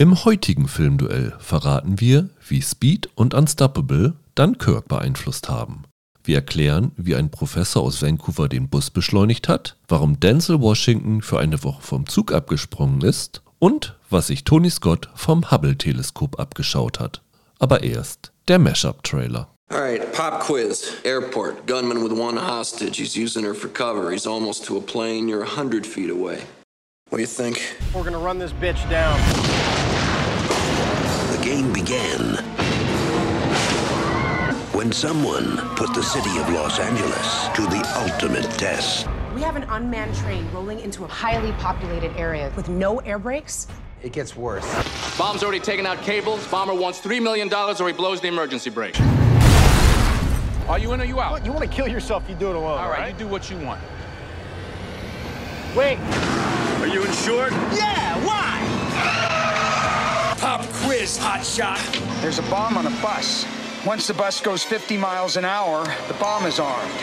Im heutigen Filmduell verraten wir, wie Speed und Unstoppable Dunkirk beeinflusst haben. Wir erklären, wie ein Professor aus Vancouver den Bus beschleunigt hat, warum Denzel Washington für eine Woche vom Zug abgesprungen ist und was sich Tony Scott vom Hubble-Teleskop abgeschaut hat. Aber erst der Mashup-Trailer. All right, pop quiz. Airport. Gunman with one hostage. He's using her for cover. He's almost to a plane. You're a hundred feet away. What do you think? We're gonna run this bitch down. The began when someone put the city of Los Angeles to the ultimate test. We have an unmanned train rolling into a highly populated area with no air brakes. It gets worse. Bomb's already taken out cables. Bomber wants $3 million or he blows the emergency brake. Are you in or you out? You want to kill yourself, you do it alone. All right, you do what you want. Wait. Are you insured? Yeah, why? Pop quiz, hot shot. There's a bomb on a bus. Once the bus goes 50 miles an hour, the bomb is armed.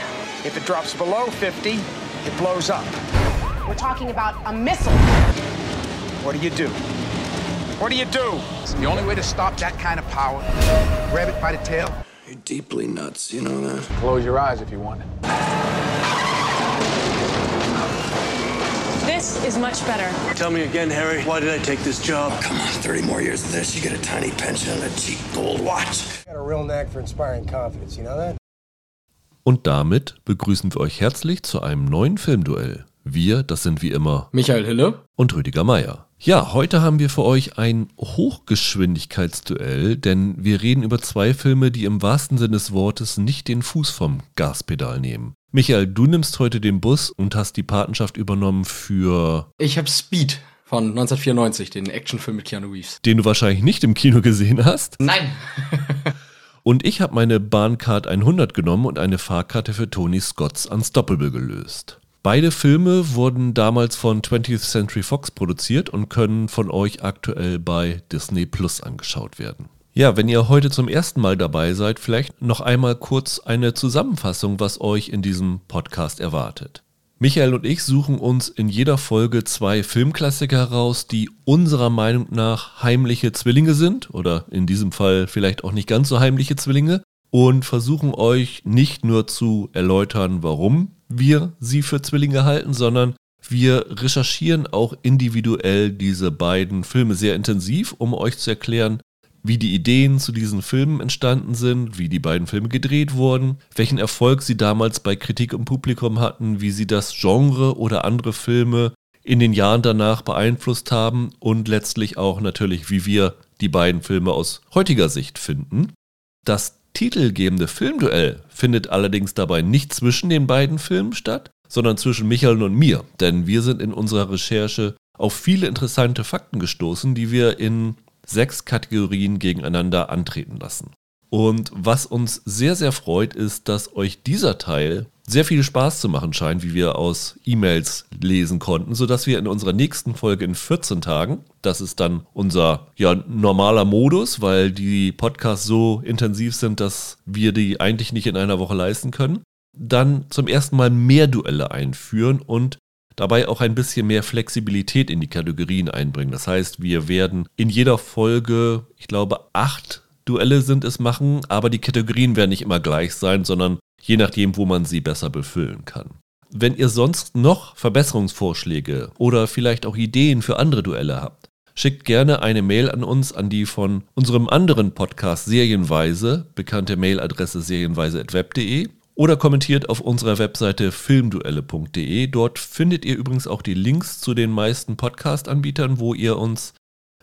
If it drops below 50, it blows up. We're talking about a missile. What do you do? What do you do? The only way to stop that kind of power, grab it by the tail. You're deeply nuts, you know that? Close your eyes if you want it. This is much better. Tell me again, Harry, why did I take this job? Come on, 30 more years of this, you get a tiny pension and a cheap gold watch. Got a real knack for inspiring confidence, you know that? Und damit begrüßen wir euch herzlich zu einem neuen Filmduell. Wir, das sind wie immer Michael Hille. und Rüdiger Meier. Ja, heute haben wir für euch ein Hochgeschwindigkeitsduell, denn wir reden über zwei Filme, die im wahrsten Sinne des Wortes nicht den Fuß vom Gaspedal nehmen. Michael, du nimmst heute den Bus und hast die Patenschaft übernommen für Ich habe Speed von 1994, den Actionfilm mit Keanu Reeves. den du wahrscheinlich nicht im Kino gesehen hast. Nein. Und ich habe meine Bahncard 100 genommen und eine Fahrkarte für Tony Scotts Unstoppable gelöst. Beide Filme wurden damals von 20th Century Fox produziert und können von euch aktuell bei Disney Plus angeschaut werden. Ja, wenn ihr heute zum ersten Mal dabei seid, vielleicht noch einmal kurz eine Zusammenfassung, was euch in diesem Podcast erwartet. Michael und ich suchen uns in jeder Folge zwei Filmklassiker heraus, die unserer Meinung nach heimliche Zwillinge sind oder in diesem Fall vielleicht auch nicht ganz so heimliche Zwillinge und versuchen euch nicht nur zu erläutern, warum wir sie für Zwillinge halten, sondern wir recherchieren auch individuell diese beiden Filme sehr intensiv, um euch zu erklären, wie die Ideen zu diesen Filmen entstanden sind, wie die beiden Filme gedreht wurden, welchen Erfolg sie damals bei Kritik und Publikum hatten, wie sie das Genre oder andere Filme in den Jahren danach beeinflusst haben und letztlich auch natürlich, wie wir die beiden Filme aus heutiger Sicht finden. Das titelgebende Filmduell findet allerdings dabei nicht zwischen den beiden Filmen statt, sondern zwischen Michael und mir, denn wir sind in unserer Recherche auf viele interessante Fakten gestoßen, die wir in sechs Kategorien gegeneinander antreten lassen. Und was uns sehr, sehr freut, ist, dass euch dieser Teil sehr viel Spaß zu machen scheint, wie wir aus E-Mails lesen konnten, sodass wir in unserer nächsten Folge in 14 Tagen, das ist dann unser ja, normaler Modus, weil die Podcasts so intensiv sind, dass wir die eigentlich nicht in einer Woche leisten können, dann zum ersten Mal mehr Duelle einführen und dabei auch ein bisschen mehr Flexibilität in die Kategorien einbringen. Das heißt, wir werden in jeder Folge, ich glaube, acht Duelle sind es machen, aber die Kategorien werden nicht immer gleich sein, sondern je nachdem, wo man sie besser befüllen kann. Wenn ihr sonst noch Verbesserungsvorschläge oder vielleicht auch Ideen für andere Duelle habt, schickt gerne eine Mail an uns an die von unserem anderen Podcast Serienweise bekannte Mailadresse serienweise.web.de oder kommentiert auf unserer Webseite filmduelle.de. Dort findet ihr übrigens auch die Links zu den meisten Podcast-Anbietern, wo ihr uns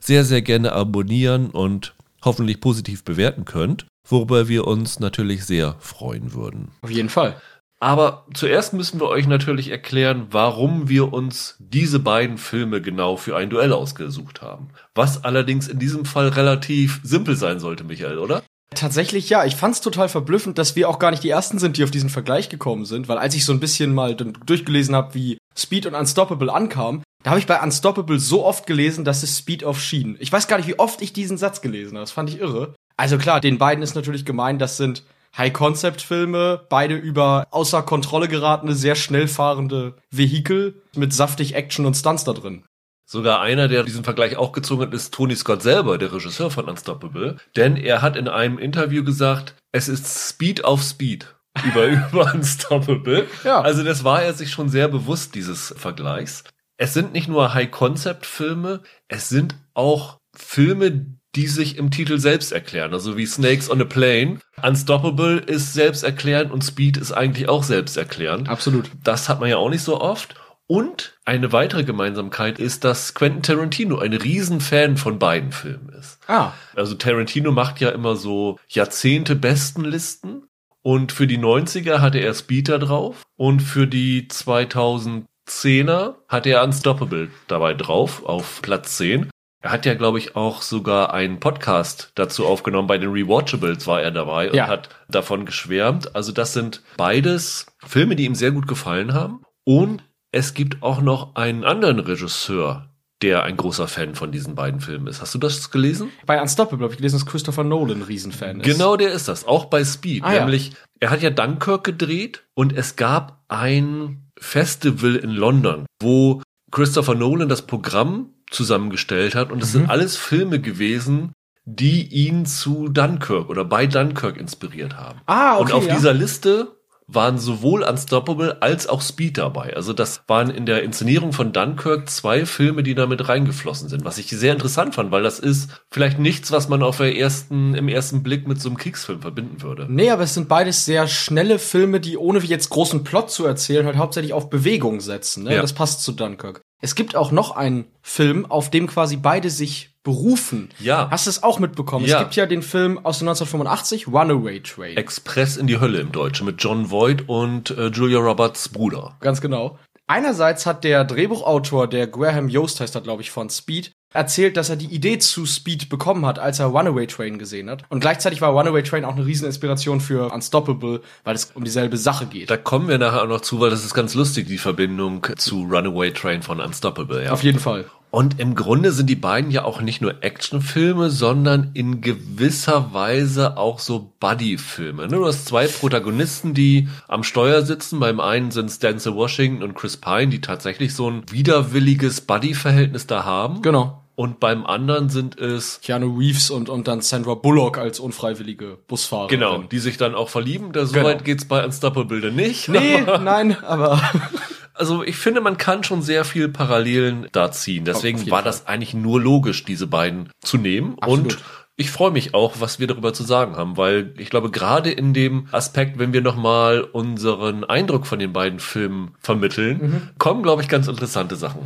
sehr, sehr gerne abonnieren und hoffentlich positiv bewerten könnt, worüber wir uns natürlich sehr freuen würden. Auf jeden Fall. Aber zuerst müssen wir euch natürlich erklären, warum wir uns diese beiden Filme genau für ein Duell ausgesucht haben. Was allerdings in diesem Fall relativ simpel sein sollte, Michael, oder? Tatsächlich ja, ich fand's total verblüffend, dass wir auch gar nicht die ersten sind, die auf diesen Vergleich gekommen sind, weil als ich so ein bisschen mal durchgelesen habe, wie Speed und Unstoppable ankam, da habe ich bei Unstoppable so oft gelesen, dass es Speed auf Schienen. Ich weiß gar nicht, wie oft ich diesen Satz gelesen habe. Das fand ich irre. Also klar, den beiden ist natürlich gemeint, das sind High-Concept-Filme, beide über außer Kontrolle geratene, sehr schnell fahrende Vehikel mit saftig Action und Stunts da drin. Sogar einer, der diesen Vergleich auch gezogen hat, ist Tony Scott selber, der Regisseur von Unstoppable. Denn er hat in einem Interview gesagt, es ist Speed auf Speed über, über Unstoppable. Ja. Also das war er sich schon sehr bewusst, dieses Vergleichs. Es sind nicht nur High-Concept-Filme, es sind auch Filme, die sich im Titel selbst erklären, also wie Snakes on a Plane. Unstoppable ist selbsterklärend und Speed ist eigentlich auch selbsterklärend. Absolut. Das hat man ja auch nicht so oft. Und eine weitere Gemeinsamkeit ist, dass Quentin Tarantino ein Riesenfan von beiden Filmen ist. Ah. Also Tarantino macht ja immer so Jahrzehnte Bestenlisten und für die 90er hatte er Speed da drauf und für die 2010er hatte er Unstoppable dabei drauf auf Platz 10. Er hat ja, glaube ich, auch sogar einen Podcast dazu aufgenommen. Bei den Rewatchables war er dabei und Ja. hat davon geschwärmt. Also das sind beides Filme, die ihm sehr gut gefallen haben. Und es gibt auch noch einen anderen Regisseur, der ein großer Fan von diesen beiden Filmen ist. Hast du das gelesen? Bei Unstoppable habe ich gelesen, dass Christopher Nolan ein Riesenfan ist. Genau, der ist das. Auch bei Speed. Ah, ja. Nämlich, er hat ja Dunkirk gedreht und es gab ein Festival in London, wo Christopher Nolan das Programm zusammengestellt hat und Mhm. es sind alles Filme gewesen, die ihn zu Dunkirk oder bei Dunkirk inspiriert haben. Ah, okay, Und auf ja. dieser Liste waren sowohl Unstoppable als auch Speed dabei. Also das waren in der Inszenierung von Dunkirk zwei Filme, die damit reingeflossen sind, was ich sehr interessant fand, weil das ist vielleicht nichts, was man auf der ersten, im ersten Blick mit so einem Kriegsfilm verbinden würde. Nee, aber es sind beides sehr schnelle Filme, die ohne jetzt großen Plot zu erzählen, halt hauptsächlich auf Bewegung setzen. Ne? Ja. Das passt zu Dunkirk. Es gibt auch noch einen Film, auf dem quasi beide sich berufen. Ja. Hast du es auch mitbekommen? Ja. Es gibt ja den Film aus den 1985, Runaway Train. Express in die Hölle im Deutschen mit John Voight und äh, Julia Roberts Bruder. Ganz genau. Einerseits hat der Drehbuchautor, der Graham Yost heißt er, glaube ich, von Speed, erzählt, dass er die Idee zu Speed bekommen hat, als er Runaway Train gesehen hat. Und gleichzeitig war Runaway Train auch eine Rieseninspiration für Unstoppable, weil es um dieselbe Sache geht. Da kommen wir nachher auch noch zu, weil das ist ganz lustig, die Verbindung zu Runaway Train von Unstoppable. Ja. Auf jeden Fall. Und im Grunde sind die beiden ja auch nicht nur Actionfilme, sondern in gewisser Weise auch so Buddy-Filme. ne? Du hast zwei Protagonisten, die am Steuer sitzen. Beim einen sind es Denzel Washington und Chris Pine, die tatsächlich so ein widerwilliges Buddy-Verhältnis da haben. Genau. Und beim anderen sind es Keanu Reeves und, und dann Sandra Bullock als unfreiwillige Busfahrerin. Genau, die sich dann auch verlieben. Da, so Genau. weit geht's bei Unstoppable dann nicht. Nee, nein, aber Also ich finde, man kann schon sehr viel Parallelen da ziehen. Deswegen war Fall. das eigentlich nur logisch, diese beiden zu nehmen. Absolut. Und ich freue mich auch, was wir darüber zu sagen haben, weil ich glaube, gerade in dem Aspekt, wenn wir nochmal unseren Eindruck von den beiden Filmen vermitteln, Mhm. kommen, glaube ich, ganz interessante Sachen.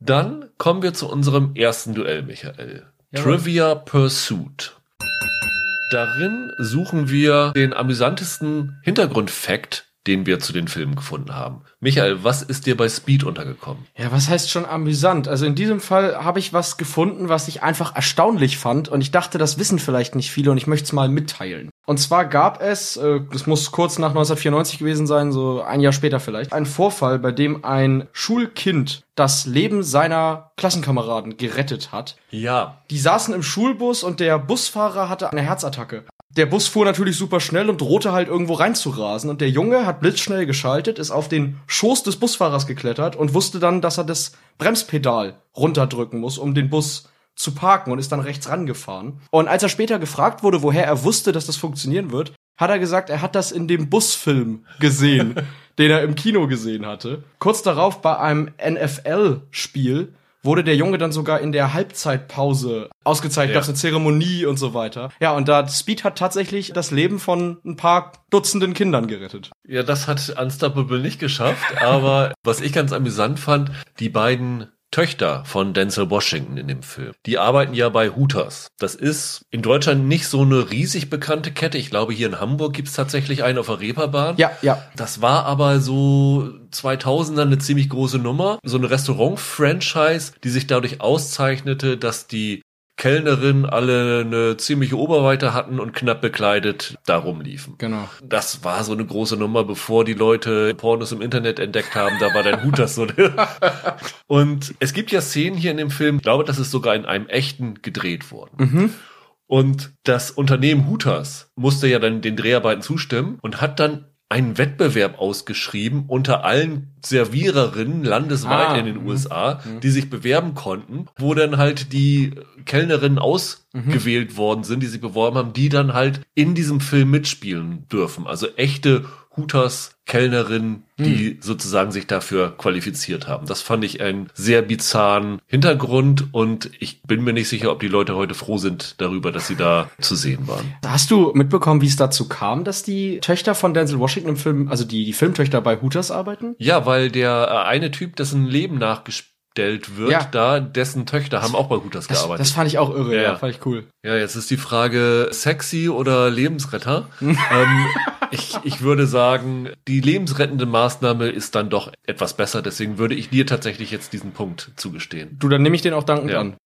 Dann kommen wir zu unserem ersten Duell, Michael. Jawohl. Trivia Pursuit. Darin suchen wir den amüsantesten Hintergrundfakt, den wir zu den Filmen gefunden haben. Michael, was ist dir bei Speed untergekommen? Ja, was heißt schon amüsant? Also in diesem Fall habe ich was gefunden, was ich einfach erstaunlich fand und ich dachte, das wissen vielleicht nicht viele und ich möchte es mal mitteilen. Und zwar gab es, äh, das muss kurz nach 1994 gewesen sein, so ein Jahr später vielleicht, einen Vorfall, bei dem ein Schulkind das Leben seiner Klassenkameraden gerettet hat. Ja, Die saßen im Schulbus und der Busfahrer hatte eine Herzattacke. Der Bus fuhr natürlich super schnell und drohte halt irgendwo reinzurasen. Und der Junge hat blitzschnell geschaltet, ist auf den Schoß des Busfahrers geklettert und wusste dann, dass er das Bremspedal runterdrücken muss, um den Bus zu parken und ist dann rechts rangefahren. Und als er später gefragt wurde, woher er wusste, dass das funktionieren wird, hat er gesagt, er hat das in dem Busfilm gesehen, den er im Kino gesehen hatte. Kurz darauf bei einem NFL-Spiel wurde der Junge dann sogar in der Halbzeitpause ausgezeichnet, Ja. gab's eine Zeremonie und so weiter. Ja, und da Speed hat tatsächlich das Leben von ein paar Dutzenden Kindern gerettet. ja, das hat Unstoppable nicht geschafft, aber was ich ganz amüsant fand, die beiden Töchter von Denzel Washington in dem Film. Die arbeiten ja bei Hooters. Das ist in Deutschland nicht so eine riesig bekannte Kette. Ich glaube, hier in Hamburg gibt's tatsächlich eine auf der Reeperbahn. Ja, ja. Das war aber so 2000er eine ziemlich große Nummer. So eine Restaurant-Franchise, die sich dadurch auszeichnete, dass die Kellnerinnen alle eine ziemliche Oberweite hatten und knapp bekleidet da rumliefen. Genau. Das war so eine große Nummer, bevor die Leute Pornos im Internet entdeckt haben. Da war dein Hut das so. Und es gibt ja Szenen hier in dem Film, ich glaube, das ist sogar in einem echten gedreht worden. Und das Unternehmen Hooters musste ja dann den Dreharbeiten zustimmen und hat dann einen Wettbewerb ausgeschrieben unter allen Serviererinnen landesweit Ah, in den mhm. USA, die sich bewerben konnten, wo dann halt die Kellnerinnen ausgewählt worden sind, die sich beworben haben, die dann halt in diesem Film mitspielen dürfen. Also echte Hooters Kellnerinnen, die sozusagen sich dafür qualifiziert haben. Das fand ich einen sehr bizarren Hintergrund und ich bin mir nicht sicher, ob die Leute heute froh sind darüber, dass sie da zu sehen waren. Hast du mitbekommen, wie es dazu kam, dass die Töchter von Denzel Washington im Film, also die, die Filmtöchter bei Hooters arbeiten? Ja, weil der äh, eine Typ, dessen Leben nachgestellt wird, Ja. da, dessen Töchter haben auch bei Hooters Das, gearbeitet. das fand ich auch irre, Ja, ja, ja. fand ich cool. ja, jetzt ist die Frage, sexy oder Lebensretter? ähm, ich, ich würde sagen, die lebensrettende Maßnahme ist dann doch etwas besser, deswegen würde ich dir tatsächlich jetzt diesen Punkt zugestehen. Du, dann nehme ich den auch dankend Ja. an.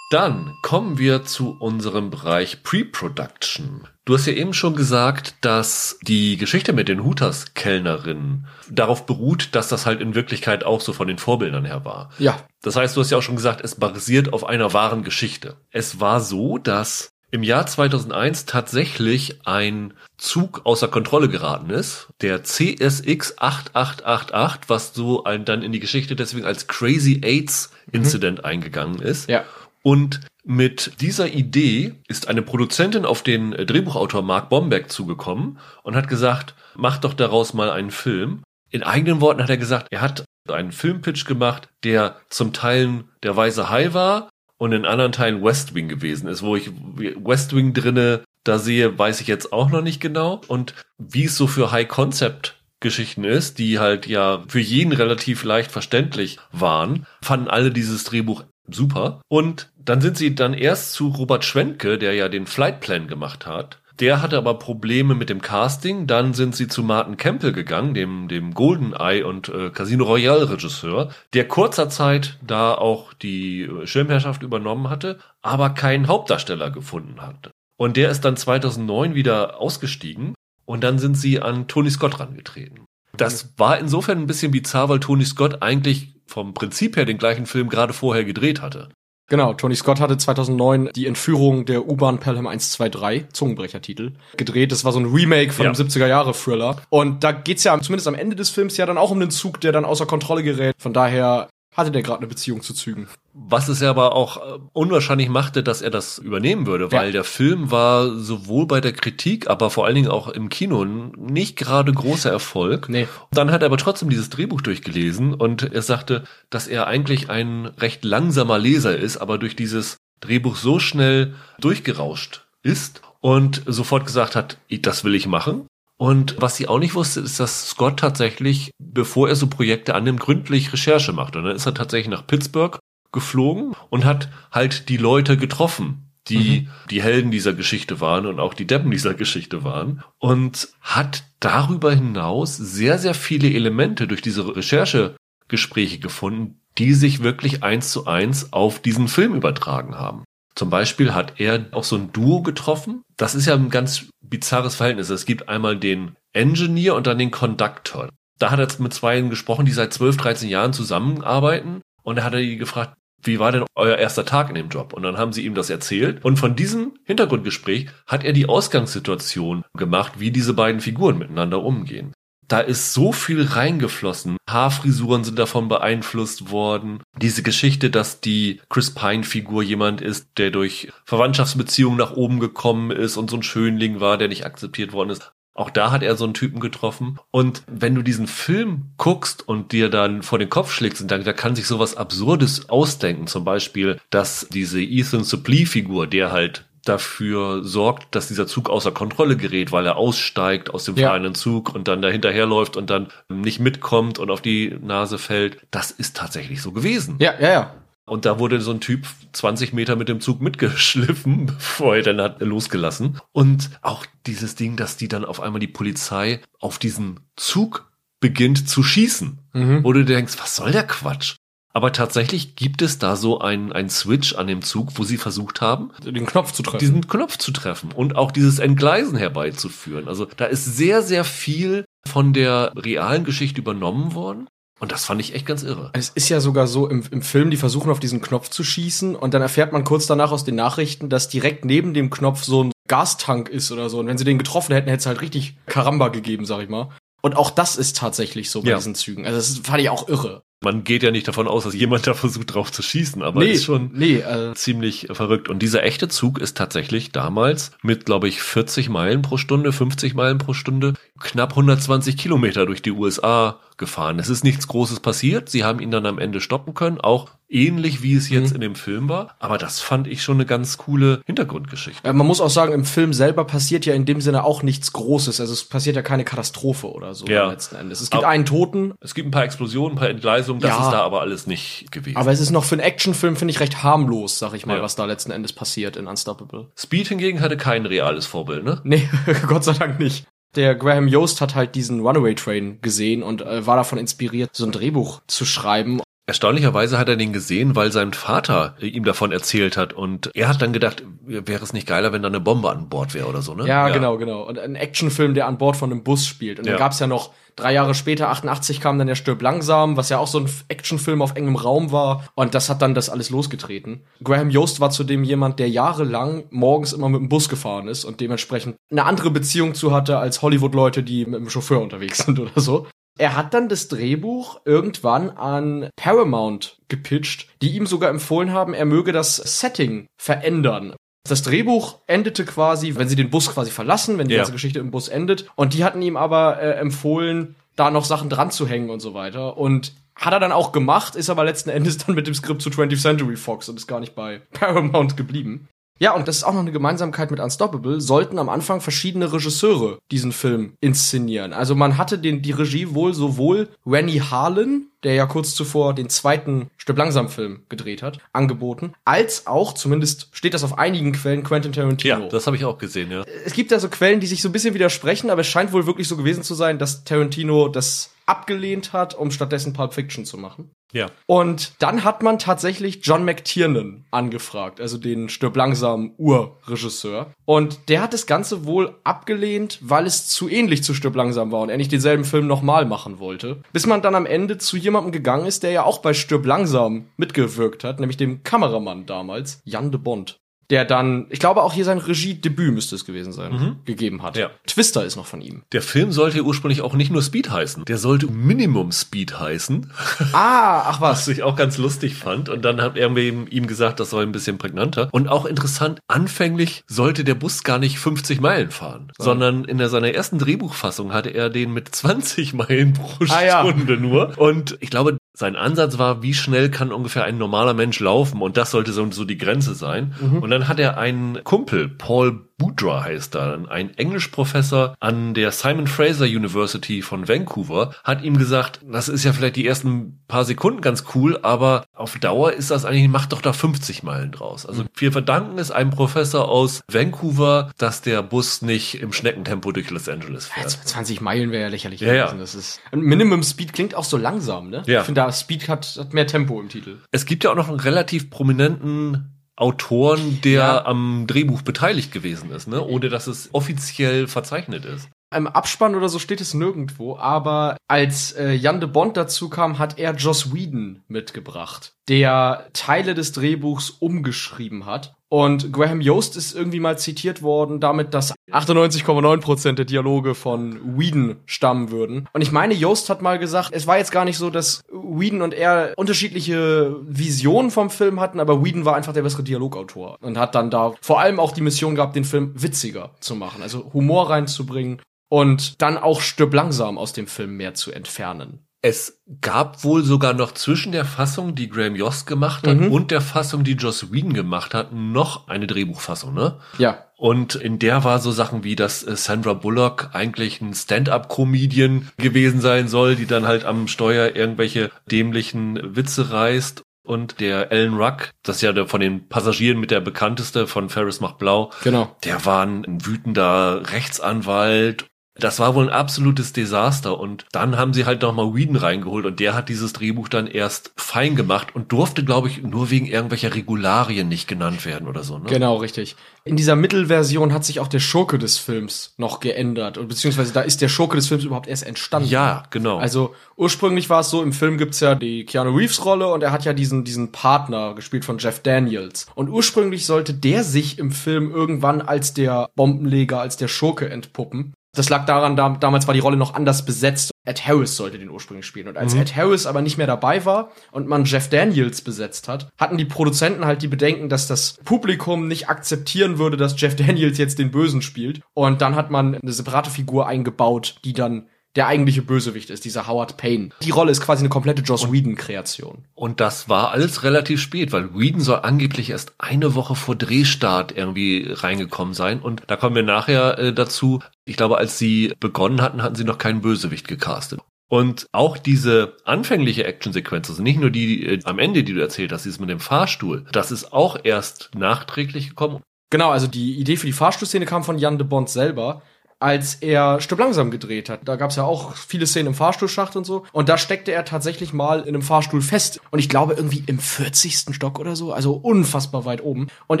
Dann kommen wir zu unserem Bereich Pre-Production. Du hast ja eben schon gesagt, dass die Geschichte mit den Hooters-Kellnerinnen darauf beruht, dass das halt in Wirklichkeit auch so von den Vorbildern her war. Ja. Das heißt, du hast ja auch schon gesagt, es basiert auf einer wahren Geschichte. Es war so, dass im Jahr 2001 tatsächlich ein Zug außer Kontrolle geraten ist, der CSX 8888, was so ein, dann in die Geschichte deswegen als Crazy AIDS Incident eingegangen ist. Ja. Und mit dieser Idee ist eine Produzentin auf den Drehbuchautor Mark Bombeck zugekommen und hat gesagt, mach doch daraus mal einen Film. In eigenen Worten hat er gesagt, er hat einen Filmpitch gemacht, der zum Teilen der Weiße Hai war und in anderen Teilen West Wing gewesen ist. Wo ich West Wing drinne da sehe, weiß ich jetzt auch noch nicht genau. Und wie es so für High Concept Geschichten ist, die halt ja für jeden relativ leicht verständlich waren, fanden alle dieses Drehbuch super. Und dann sind sie dann erst zu Robert Schwenke, der ja den Flightplan gemacht hat. Der hatte aber Probleme mit dem Casting. Dann sind sie zu Martin Campbell gegangen, dem, dem Goldeneye und äh, Casino Royale Regisseur, der kurzer Zeit da auch die äh, Schirmherrschaft übernommen hatte, aber keinen Hauptdarsteller gefunden hatte. Und der ist dann 2009 wieder ausgestiegen und dann sind sie an Tony Scott rangetreten. Das war insofern ein bisschen bizarr, weil Tony Scott eigentlich vom Prinzip her den gleichen Film gerade vorher gedreht hatte. Genau, Tony Scott hatte 2009 die Entführung der U-Bahn Pelham 123, Zungenbrechertitel, gedreht. Das war so ein Remake von Ja. einem 70er-Jahre-Thriller. Und da geht's ja zumindest am Ende des Films ja dann auch um den Zug, der dann außer Kontrolle gerät. Von daher hatte der gerade eine Beziehung zu Zügen. Was es ja aber auch äh, unwahrscheinlich machte, dass er das übernehmen würde, weil Ja. der Film war sowohl bei der Kritik, aber vor allen Dingen auch im Kino nicht gerade großer Erfolg. Nee. Dann hat er aber trotzdem dieses Drehbuch durchgelesen und er sagte, dass er eigentlich ein recht langsamer Leser ist, aber durch dieses Drehbuch so schnell durchgerauscht ist und sofort gesagt hat, das will ich machen. Und was sie auch nicht wusste, ist, dass Scott tatsächlich, bevor er so Projekte annimmt, gründlich Recherche macht. Und dann ist er tatsächlich nach Pittsburgh geflogen und hat halt die Leute getroffen, die die Helden dieser Geschichte waren und auch die Deppen dieser Geschichte waren und hat darüber hinaus sehr, sehr viele Elemente durch diese Recherchegespräche gefunden, die sich wirklich eins zu eins auf diesen Film übertragen haben. Zum Beispiel hat er auch so ein Duo getroffen. Das ist ja ein ganz bizarres Verhältnis. Es gibt einmal den Engineer und dann den Conductor. Da hat er mit zwei gesprochen, die seit 12, 13 Jahren zusammenarbeiten. Und da hat er die gefragt, wie war denn euer erster Tag in dem Job? Und dann haben sie ihm das erzählt. Und von diesem Hintergrundgespräch hat er die Ausgangssituation gemacht, wie diese beiden Figuren miteinander umgehen. Da ist so viel reingeflossen. Haarfrisuren sind davon beeinflusst worden. Diese Geschichte, dass die Chris Pine-Figur jemand ist, der durch Verwandtschaftsbeziehungen nach oben gekommen ist und so ein Schönling war, der nicht akzeptiert worden ist. Auch da hat er so einen Typen getroffen. Und wenn du diesen Film guckst und dir dann vor den Kopf schlägst, und dann, da kann sich sowas Absurdes ausdenken. Zum Beispiel, dass diese Ethan Suplee-Figur, der halt dafür sorgt, dass dieser Zug außer Kontrolle gerät, weil er aussteigt aus dem Ja. fahrenden Zug und dann da hinterherläuft und dann nicht mitkommt und auf die Nase fällt. Das ist tatsächlich so gewesen. Ja, ja, ja. Und da wurde so ein Typ 20 Meter mit dem Zug mitgeschliffen, bevor er dann hat losgelassen. Und auch dieses Ding, dass die dann auf einmal die Polizei auf diesen Zug beginnt zu schießen. Mhm. Wo du denkst, was soll der Quatsch? Aber tatsächlich gibt es da so einen, einen Switch an dem Zug, wo sie versucht haben, Den Knopf zu treffen. diesen Knopf zu treffen und auch dieses Entgleisen herbeizuführen. Also da ist sehr, sehr viel von der realen Geschichte übernommen worden. Und das fand ich echt ganz irre. Es ist ja sogar so im, im Film, die versuchen auf diesen Knopf zu schießen und dann erfährt man kurz danach aus den Nachrichten, dass direkt neben dem Knopf so ein Gastank ist oder so. Und wenn sie den getroffen hätten, hätte es halt richtig Karamba gegeben, sag ich mal. Und auch das ist tatsächlich so bei Ja. diesen Zügen. Also das fand ich auch irre. Man geht ja nicht davon aus, dass jemand da versucht, drauf zu schießen, aber Nee, ist schon nee, äh, ziemlich verrückt. Und dieser echte Zug ist tatsächlich damals mit, glaube ich, 40 Meilen pro Stunde, 50 Meilen pro Stunde, knapp 120 Kilometer durch die USA gefahren. Es ist nichts Großes passiert. Sie haben ihn dann am Ende stoppen können, auch ähnlich wie es jetzt in dem Film war. Aber das fand ich schon eine ganz coole Hintergrundgeschichte. Man muss auch sagen, im Film selber passiert ja in dem Sinne auch nichts Großes. Also es passiert ja keine Katastrophe oder so Ja. letzten Endes. Es gibt Aber- einen Toten, Es gibt ein paar Explosionen, ein paar Entgleisungen, das Ja. ist da aber alles nicht gewesen. aber es ist noch für einen Actionfilm, finde ich, recht harmlos, sag ich mal, Ja. was da letzten Endes passiert in Unstoppable. Speed hingegen hatte kein reales Vorbild, ne? Nee, Gott sei Dank nicht. Der Graham Yost hat halt diesen Runaway Train gesehen und äh, war davon inspiriert, so ein Drehbuch zu schreiben. Erstaunlicherweise hat er den gesehen, weil sein Vater äh, ihm davon erzählt hat und er hat dann gedacht, wäre es nicht geiler, wenn da eine Bombe an Bord wäre oder so, ne? Ja, genau, genau. Und ein Actionfilm, der an Bord von einem Bus spielt. Und dann Ja. gab's ja noch drei Jahre später, 88, kam dann der Stirb langsam, was ja auch so ein Actionfilm auf engem Raum war. Und das hat dann das alles losgetreten. Graham Yost war zudem jemand, der jahrelang morgens immer mit dem Bus gefahren ist und dementsprechend eine andere Beziehung zu hatte als Hollywood-Leute, die mit dem Chauffeur unterwegs sind oder so. Er hat dann das Drehbuch irgendwann an Paramount gepitcht, die ihm sogar empfohlen haben, er möge das Setting verändern. Das Drehbuch endete quasi, wenn sie den Bus quasi verlassen, wenn die Ja. ganze Geschichte im Bus endet. Und die hatten ihm aber äh, empfohlen, da noch Sachen dran zu hängen und so weiter. Und hat er dann auch gemacht, ist aber letzten Endes dann mit dem Skript zu 20th Century Fox und ist gar nicht bei Paramount geblieben. Ja, und das ist auch noch eine Gemeinsamkeit mit Unstoppable, sollten am Anfang verschiedene Regisseure diesen Film inszenieren. Also man hatte den, die Regie wohl sowohl Rennie Harlan, der ja kurz zuvor den zweiten Stück langsam Film gedreht hat, angeboten, als auch, zumindest steht das auf einigen Quellen, Quentin Tarantino. Ja, das habe ich auch gesehen, ja. es gibt da so Quellen, die sich so ein bisschen widersprechen, aber es scheint wohl wirklich so gewesen zu sein, dass Tarantino das abgelehnt hat, um stattdessen Pulp Fiction zu machen. Ja. Und dann hat man tatsächlich John McTiernan angefragt, also den Stirb langsam Urregisseur. Und der hat das Ganze wohl abgelehnt, weil es zu ähnlich zu Stirb langsam war und er nicht denselben Film nochmal machen wollte. Bis man dann am Ende zu jemandem gegangen ist, der ja auch bei Stirb langsam mitgewirkt hat, nämlich dem Kameramann damals, Jan de Bond. Der dann, ich glaube auch hier sein Regiedebüt müsste es gewesen sein, gegeben hat. Ja. Twister ist noch von ihm. Der Film sollte ursprünglich auch nicht nur Speed heißen. Der sollte Minimum Speed heißen, Ah, ach was was. ich auch ganz lustig fand. Und dann hat er mir ihm, gesagt, das soll ein bisschen prägnanter. Und auch interessant, anfänglich sollte der Bus gar nicht 50 Meilen fahren, sondern in der, seiner ersten Drehbuchfassung hatte er den mit 20 Meilen pro Ah, ja. Stunde nur. Und ich glaube, sein Ansatz war, wie schnell kann ungefähr ein normaler Mensch laufen? Und das sollte so, so die Grenze sein. Und dann hat er einen Kumpel, Paul Boudra heißt er, ein Englischprofessor an der Simon Fraser University von Vancouver, hat ihm gesagt, das ist ja vielleicht die ersten paar Sekunden ganz cool, aber auf Dauer ist das eigentlich, macht doch da 50 Meilen draus. Also wir verdanken es einem Professor aus Vancouver, dass der Bus nicht im Schneckentempo durch Los Angeles fährt. 20 Meilen wäre ja lächerlich Ja, ja. gewesen. Das ist, Minimum Speed klingt auch so langsam, ne? Ja. Ich finde, da Speed hat, hat mehr Tempo im Titel. Es gibt ja auch noch einen relativ prominenten Autoren, der Ja. am Drehbuch beteiligt gewesen ist, ne? ohne dass es offiziell verzeichnet ist. Im Abspann oder so steht es nirgendwo, aber als äh, Jan de Bond dazu kam, hat er Joss Whedon mitgebracht, der Teile des Drehbuchs umgeschrieben hat. Und Graham Yost ist irgendwie mal zitiert worden damit, dass 98,9% der Dialoge von Whedon stammen würden. Und ich meine, Yost hat mal gesagt, es war jetzt gar nicht so, dass Whedon und er unterschiedliche Visionen vom Film hatten, aber Whedon war einfach der bessere Dialogautor und hat dann da vor allem auch die Mission gehabt, den Film witziger zu machen, also Humor reinzubringen und dann auch Stirb langsam aus dem Film mehr zu entfernen. Es gab wohl sogar noch zwischen der Fassung, die Graham Yost gemacht hat, und der Fassung, die Joss Whedon gemacht hat, noch eine Drehbuchfassung, ne? Ja. Und in der war so Sachen wie, dass äh, Sandra Bullock eigentlich ein Stand-up-Comedian gewesen sein soll, die dann halt am Steuer irgendwelche dämlichen Witze reißt. Und der Alan Ruck, das ist ja der von den Passagieren mit der bekannteste von Ferris macht blau, Genau. der war ein wütender Rechtsanwalt. Das war wohl ein absolutes Desaster und dann haben sie halt nochmal Whedon reingeholt und der hat dieses Drehbuch dann erst fein gemacht und durfte, glaube ich, nur wegen irgendwelcher Regularien nicht genannt werden oder so. Ne? Genau, richtig. In dieser Mittelversion hat sich auch der Schurke des Films noch geändert und beziehungsweise da ist der Schurke des Films überhaupt erst entstanden. Ja, genau. Also ursprünglich war es so, im Film gibt's ja die Keanu Reeves Rolle und er hat ja diesen, diesen Partner gespielt von Jeff Daniels. Und ursprünglich sollte der sich im Film irgendwann als der Bombenleger, als der Schurke entpuppen. Das lag daran, da, damals war die Rolle noch anders besetzt. Ed Harris sollte den ursprünglich spielen. Und als Mhm. Ed Harris aber nicht mehr dabei war und man Jeff Daniels besetzt hat, hatten die Produzenten halt die Bedenken, dass das Publikum nicht akzeptieren würde, dass Jeff Daniels jetzt den Bösen spielt. Und dann hat man eine separate Figur eingebaut, die dann der eigentliche Bösewicht ist, dieser Howard Payne. Die Rolle ist quasi eine komplette Joss Whedon-Kreation. Und das war alles relativ spät, weil Whedon soll angeblich erst eine Woche vor Drehstart irgendwie reingekommen sein. Und da kommen wir nachher äh, dazu. Ich glaube, als sie begonnen hatten, hatten sie noch keinen Bösewicht gecastet. Und auch diese anfängliche Actionsequenz, also nicht nur die äh, am Ende, die du erzählt hast, dieses mit dem Fahrstuhl, das ist auch erst nachträglich gekommen. Genau, also die Idee für die Fahrstuhlszene kam von Jan de Bond selber, als er Stück langsam gedreht hat. Da gab's ja auch viele Szenen im Fahrstuhlschacht und so. Und da steckte er tatsächlich mal in einem Fahrstuhl fest. Und ich glaube irgendwie im 40. Stock oder so, also unfassbar weit oben. Und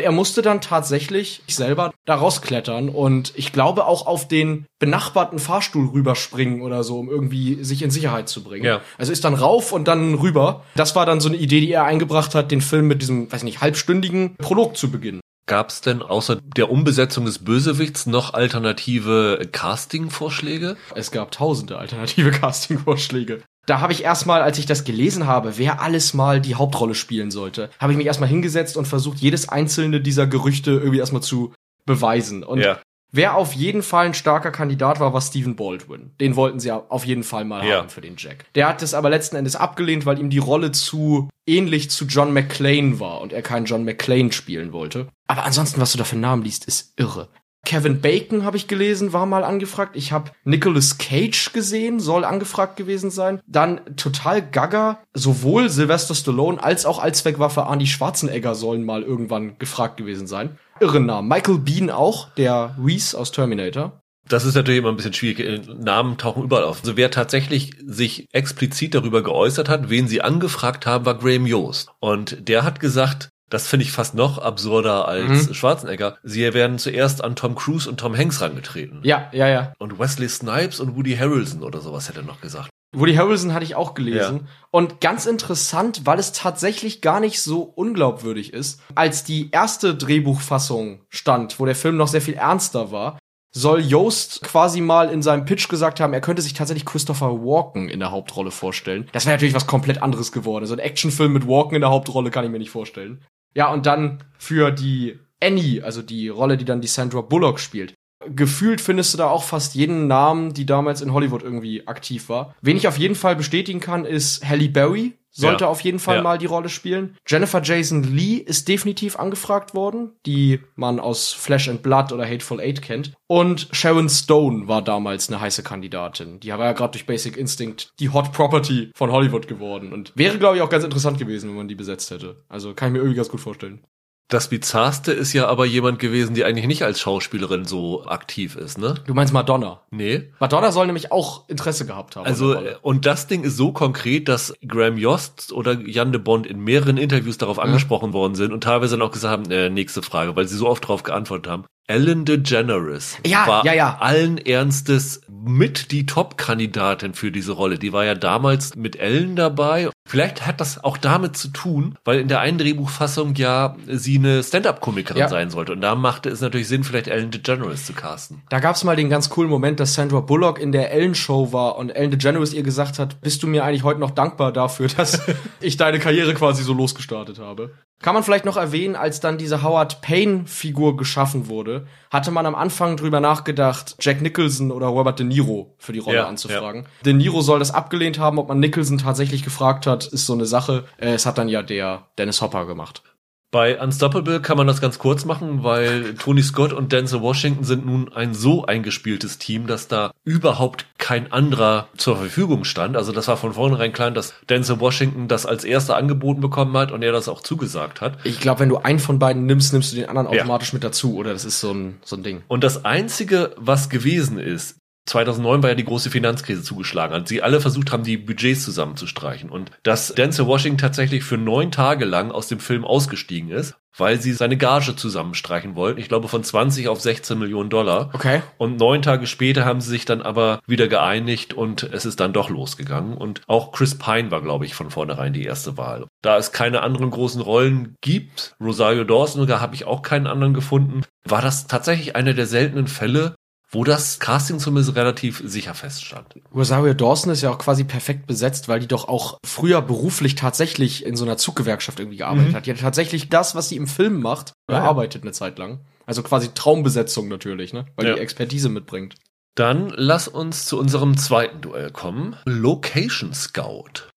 er musste dann tatsächlich selber da rausklettern und ich glaube auch auf den benachbarten Fahrstuhl rüberspringen oder so, um irgendwie sich in Sicherheit zu bringen. Ja. Also ist dann rauf und dann rüber. Das war dann so eine Idee, die er eingebracht hat, den Film mit diesem, weiß nicht, halbstündigen Prolog zu beginnen. Gab es denn außer der Umbesetzung des Bösewichts noch alternative Casting-Vorschläge? Es gab tausende alternative Casting-Vorschläge. Da habe ich erstmal, als ich das gelesen habe, wer alles mal die Hauptrolle spielen sollte, habe ich mich erstmal hingesetzt und versucht, jedes einzelne dieser Gerüchte irgendwie erstmal zu beweisen. Und Ja. Wer auf jeden Fall ein starker Kandidat war, war Stephen Baldwin. Den wollten sie auf jeden Fall mal Ja. haben für den Jack. Der hat es aber letzten Endes abgelehnt, weil ihm die Rolle zu ähnlich zu John McClane war und er keinen John McClane spielen wollte. Aber ansonsten, was du da für Namen liest, ist irre. Kevin Bacon habe ich gelesen, war mal angefragt. Ich habe Nicolas Cage gesehen, soll angefragt gewesen sein. Dann total gaga, sowohl Sylvester Stallone als auch Allzweckwaffe Arnie Schwarzenegger sollen mal irgendwann gefragt gewesen sein. Irre Namen. Michael Bean auch, der Reese aus Terminator. Das ist natürlich immer ein bisschen schwierig. Äh, Namen tauchen überall auf. Also wer tatsächlich sich explizit darüber geäußert hat, wen sie angefragt haben, war Graham Yost. Und der hat gesagt, das finde ich fast noch absurder als Mhm. Schwarzenegger. Sie werden zuerst an Tom Cruise und Tom Hanks rangetreten. Ja, ja, ja. Und Wesley Snipes und Woody Harrelson oder sowas hätte er noch gesagt. Woody Harrelson hatte ich auch gelesen. Und ganz interessant, weil es tatsächlich gar nicht so unglaubwürdig ist. Als die erste Drehbuchfassung stand, wo der Film noch sehr viel ernster war, soll Yost quasi mal in seinem Pitch gesagt haben, er könnte sich tatsächlich Christopher Walken in der Hauptrolle vorstellen. Das wäre natürlich was komplett anderes geworden. So ein Actionfilm mit Walken in der Hauptrolle kann ich mir nicht vorstellen. Ja, und dann für die Annie, also die Rolle, die dann die Sandra Bullock spielt. Gefühlt findest du da auch fast jeden Namen, die damals in Hollywood irgendwie aktiv war. Wen ich auf jeden Fall bestätigen kann, ist Halle Berry. Sollte Ja. auf jeden Fall Ja. mal die Rolle spielen. Jennifer Jason Lee ist definitiv angefragt worden, die man aus Flesh and Blood oder Hateful Eight kennt. Und Sharon Stone war damals eine heiße Kandidatin. Die war ja gerade durch Basic Instinct die Hot Property von Hollywood geworden. Und wäre, glaube ich, auch ganz interessant gewesen, wenn man die besetzt hätte. Also kann ich mir irgendwie ganz gut vorstellen. Das Bizarrste ist ja aber jemand gewesen, die eigentlich nicht als Schauspielerin so aktiv ist, ne? Du meinst Madonna? Nee. Madonna soll nämlich auch Interesse gehabt haben. Also, und das Ding ist so konkret, dass Graham Yost oder Jan de Bond in mehreren Interviews darauf angesprochen worden sind und teilweise dann auch gesagt haben, äh, nächste Frage, weil sie so oft darauf geantwortet haben. Ellen DeGeneres Ja, war ja, ja. allen Ernstes mit die Top-Kandidatin für diese Rolle. Die war ja damals mit Ellen dabei. Vielleicht hat das auch damit zu tun, weil in der einen Drehbuchfassung ja sie eine Stand-Up-Komikerin Ja. sein sollte. Und da machte es natürlich Sinn, vielleicht Ellen DeGeneres zu casten. Da gab's mal den ganz coolen Moment, dass Sandra Bullock in der Ellen-Show war und Ellen DeGeneres ihr gesagt hat, bist du mir eigentlich heute noch dankbar dafür, dass ich deine Karriere quasi so losgestartet habe? Kann man vielleicht noch erwähnen, als dann diese Howard Payne-Figur geschaffen wurde, hatte man am Anfang drüber nachgedacht, Jack Nicholson oder Robert De Niro für die Rolle Ja, anzufragen. De Niro soll das abgelehnt haben, ob man Nicholson tatsächlich gefragt hat, ist so eine Sache. Äh, Es hat dann ja der Dennis Hopper gemacht. Bei Unstoppable kann man das ganz kurz machen, weil Tony Scott und Denzel Washington sind nun ein so eingespieltes Team, dass da überhaupt kein anderer zur Verfügung stand. Also das war von vornherein klar, dass Denzel Washington das als erster angeboten bekommen hat und er das auch zugesagt hat. Ich glaube, wenn du einen von beiden nimmst, nimmst du den anderen Ja. automatisch mit dazu, oder? Das ist so ein, so ein Ding. Und das Einzige, was gewesen ist, 2009 war ja die große Finanzkrise zugeschlagen, als sie alle versucht haben, die Budgets zusammenzustreichen. Und dass Denzel Washington tatsächlich für neun Tage lang aus dem Film ausgestiegen ist, weil sie seine Gage zusammenstreichen wollten. Ich glaube von 20 auf 16 Millionen Dollar. Okay. Und neun Tage später haben sie sich dann aber wieder geeinigt und es ist dann doch losgegangen. Und auch Chris Pine war, glaube ich, von vornherein die erste Wahl. Da es keine anderen großen Rollen gibt, Rosario Dawson, da habe ich auch keinen anderen gefunden, war das tatsächlich einer der seltenen Fälle, wo das Casting zumindest relativ sicher feststand. Rosario Dawson ist ja auch quasi perfekt besetzt, weil die doch auch früher beruflich tatsächlich in so einer Zuggewerkschaft irgendwie gearbeitet Mhm. hat. Die hat tatsächlich das, was sie im Film macht, Ja, ja. bearbeitet eine Zeit lang. Also quasi Traumbesetzung natürlich, ne? Weil Ja. die Expertise mitbringt. Dann lass uns zu unserem zweiten Duell kommen. Location Scout.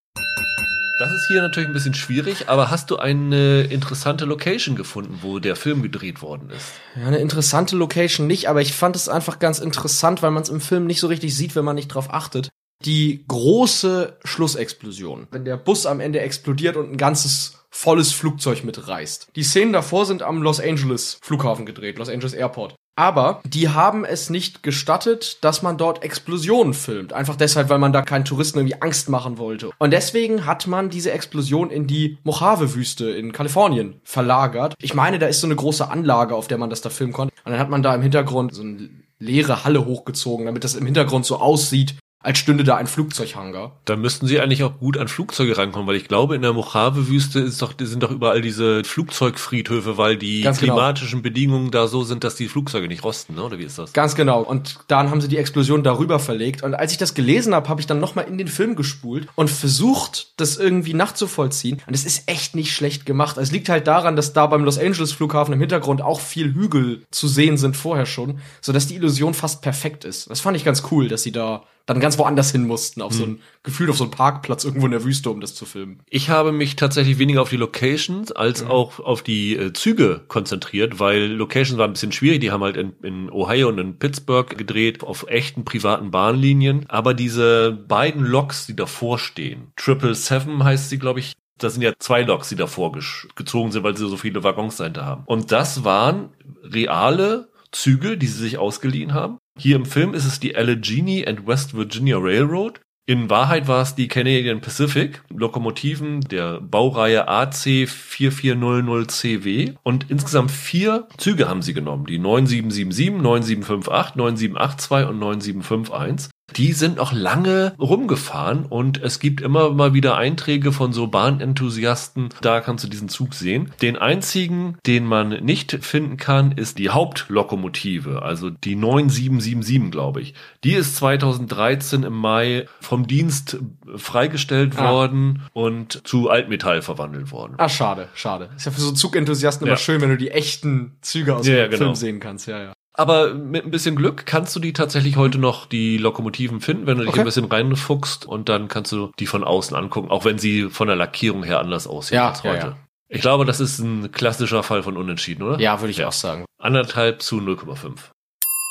Das ist hier natürlich ein bisschen schwierig, aber hast du eine interessante Location gefunden, wo der Film gedreht worden ist? Ja, eine interessante Location nicht, aber ich fand es einfach ganz interessant, weil man es im Film nicht so richtig sieht, wenn man nicht drauf achtet. Die große Schlussexplosion. Wenn der Bus am Ende explodiert und ein ganzes volles Flugzeug mitreißt. Die Szenen davor sind am Los Angeles Flughafen gedreht, Los Angeles Airport. Aber die haben es nicht gestattet, dass man dort Explosionen filmt. Einfach deshalb, weil man da keinen Touristen irgendwie Angst machen wollte. Und deswegen hat man diese Explosion in die Mojave-Wüste in Kalifornien verlagert. Ich meine, da ist so eine große Anlage, auf der man das da filmen konnte. Und dann hat man da im Hintergrund so eine leere Halle hochgezogen, damit das im Hintergrund so aussieht, als stünde da ein Flugzeughangar. Da müssten sie eigentlich auch gut an Flugzeuge rankommen, weil ich glaube, in der Mojave-Wüste sind doch überall diese Flugzeugfriedhöfe, weil die Ganz genau. klimatischen Bedingungen da so sind, dass die Flugzeuge nicht rosten, ne? oder wie ist das? Ganz genau. Und dann haben sie die Explosion darüber verlegt. Und als ich das gelesen habe, habe ich dann nochmal in den Film gespult und versucht, das irgendwie nachzuvollziehen. Und es ist echt nicht schlecht gemacht. Es liegt halt daran, dass da beim Los Angeles Flughafen im Hintergrund auch viel Hügel zu sehen sind vorher schon, sodass die Illusion fast perfekt ist. Das fand ich ganz cool, dass sie da dann ganz woanders hin mussten, auf so ein Gefühl auf so einen Parkplatz irgendwo in der Wüste, um das zu filmen. Ich habe mich tatsächlich weniger auf die Locations als auch auf die äh, Züge konzentriert, weil Locations waren ein bisschen schwierig. Die haben halt in, in Ohio und in Pittsburgh gedreht, auf echten privaten Bahnlinien. Aber diese beiden Loks, die davor stehen, Triple Seven heißt sie, glaube ich, das sind ja zwei Loks, die davor gezogen sind, weil sie so viele Waggons dahinter haben. Und das waren reale Züge, die sie sich ausgeliehen haben. Hier im Film ist es die Allegheny and West Virginia Railroad. In Wahrheit war es die Canadian Pacific, Lokomotiven der Baureihe AC 4400CW. Und insgesamt vier Züge haben sie genommen. Die 9777, 9758, 9782 und 9751. Die sind noch lange rumgefahren und es gibt immer mal wieder Einträge von so Bahnenthusiasten. Da kannst du diesen Zug sehen. Den einzigen, den man nicht finden kann, ist die Hauptlokomotive, also die 9777, glaube ich. Die ist 2013 im Mai vom Dienst freigestellt Ah. worden und zu Altmetall verwandelt worden. Ah, schade, schade. Ist ja für so Zugenthusiasten Ja. immer schön, wenn du die echten Züge aus Ja, ja, dem genau. Film sehen kannst. Ja, ja. Aber mit ein bisschen Glück kannst du die tatsächlich heute noch, die Lokomotiven finden, wenn du dich Okay. ein bisschen reinfuchst und dann kannst du die von außen angucken, auch wenn sie von der Lackierung her anders aussehen Ja, als ja, heute. ja. Ich glaube, das ist ein klassischer Fall von Unentschieden, oder? Ja, würde ich auch sagen. Anderthalb zu 0,5.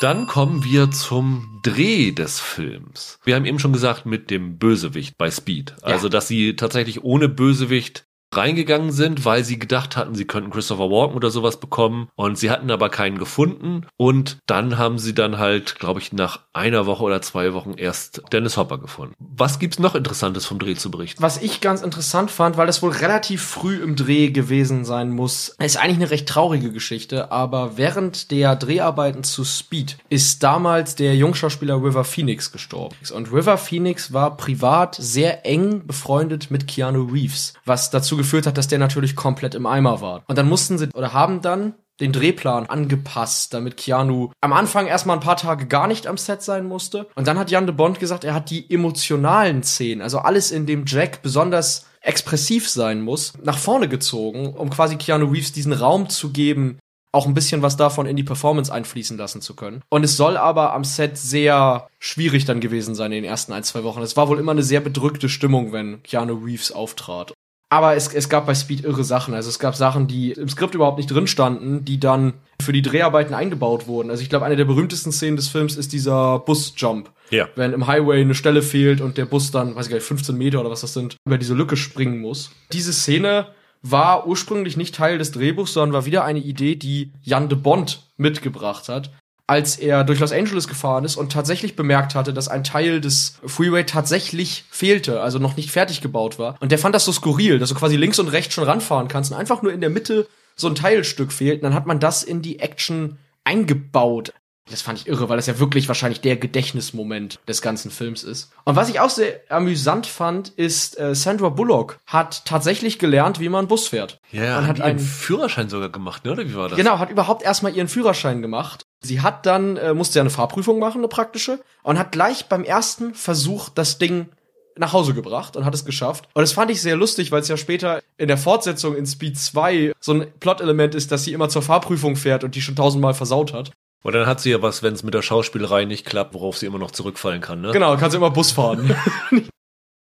Dann kommen wir zum Dreh des Films. Wir haben eben schon gesagt, mit dem Bösewicht bei Speed. Also, dass sie tatsächlich ohne Bösewicht reingegangen sind, weil sie gedacht hatten, sie könnten Christopher Walken oder sowas bekommen und sie hatten aber keinen gefunden und dann haben sie dann halt, glaube ich, nach einer Woche oder zwei Wochen erst Dennis Hopper gefunden. Was gibt's noch Interessantes vom Dreh zu berichten? Was ich ganz interessant fand, weil das wohl relativ früh im Dreh gewesen sein muss, ist eigentlich eine recht traurige Geschichte, aber während der Dreharbeiten zu Speed ist damals der Jungschauspieler River Phoenix gestorben. Und River Phoenix war privat sehr eng befreundet mit Keanu Reeves, was dazu geführt hat, dass der natürlich komplett im Eimer war. Und dann mussten sie oder haben dann den Drehplan angepasst, damit Keanu am Anfang erstmal ein paar Tage gar nicht am Set sein musste. Und dann hat Jan de Bond gesagt, er hat die emotionalen Szenen, also alles, in dem Jack besonders expressiv sein muss, nach vorne gezogen, um quasi Keanu Reeves diesen Raum zu geben, auch ein bisschen was davon in die Performance einfließen lassen zu können. Und es soll aber am Set sehr schwierig dann gewesen sein in den ersten ein, zwei Wochen. Es war wohl immer eine sehr bedrückte Stimmung, wenn Keanu Reeves auftrat. Aber es, es gab bei Speed irre Sachen. Also es gab Sachen, die im Skript überhaupt nicht drin standen, die dann für die Dreharbeiten eingebaut wurden. Also ich glaube, eine der berühmtesten Szenen des Films ist dieser Busjump. Ja. Wenn im Highway eine Stelle fehlt und der Bus dann, weiß ich gar nicht, 15 Meter oder was das sind, über diese Lücke springen muss. Diese Szene war ursprünglich nicht Teil des Drehbuchs, sondern war wieder eine Idee, die Jan de Bond mitgebracht hat. Als er durch Los Angeles gefahren ist und tatsächlich bemerkt hatte, dass ein Teil des Freeway tatsächlich fehlte, also noch nicht fertig gebaut war. Und der fand das so skurril, dass du quasi links und rechts schon ranfahren kannst und einfach nur in der Mitte so ein Teilstück fehlt. Und dann hat man das in die Action eingebaut. Das fand ich irre, weil das ja wirklich wahrscheinlich der Gedächtnismoment des ganzen Films ist. Und was ich auch sehr amüsant fand, ist, äh, Sandra Bullock hat tatsächlich gelernt, wie man Bus fährt. Ja, und hat einen Führerschein sogar gemacht, ne? Oder wie war das? Genau, hat überhaupt erstmal ihren Führerschein gemacht. Sie hat dann, äh, musste ja eine Fahrprüfung machen, eine praktische, und hat gleich beim ersten Versuch das Ding nach Hause gebracht und hat es geschafft. Und das fand ich sehr lustig, weil es ja später in der Fortsetzung in Speed 2 so ein Plot-Element ist, dass sie immer zur Fahrprüfung fährt und die schon tausendmal versaut hat. Und dann hat sie ja was, wenn es mit der Schauspielerei nicht klappt, worauf sie immer noch zurückfallen kann, ne? Genau, kannst immer Bus fahren.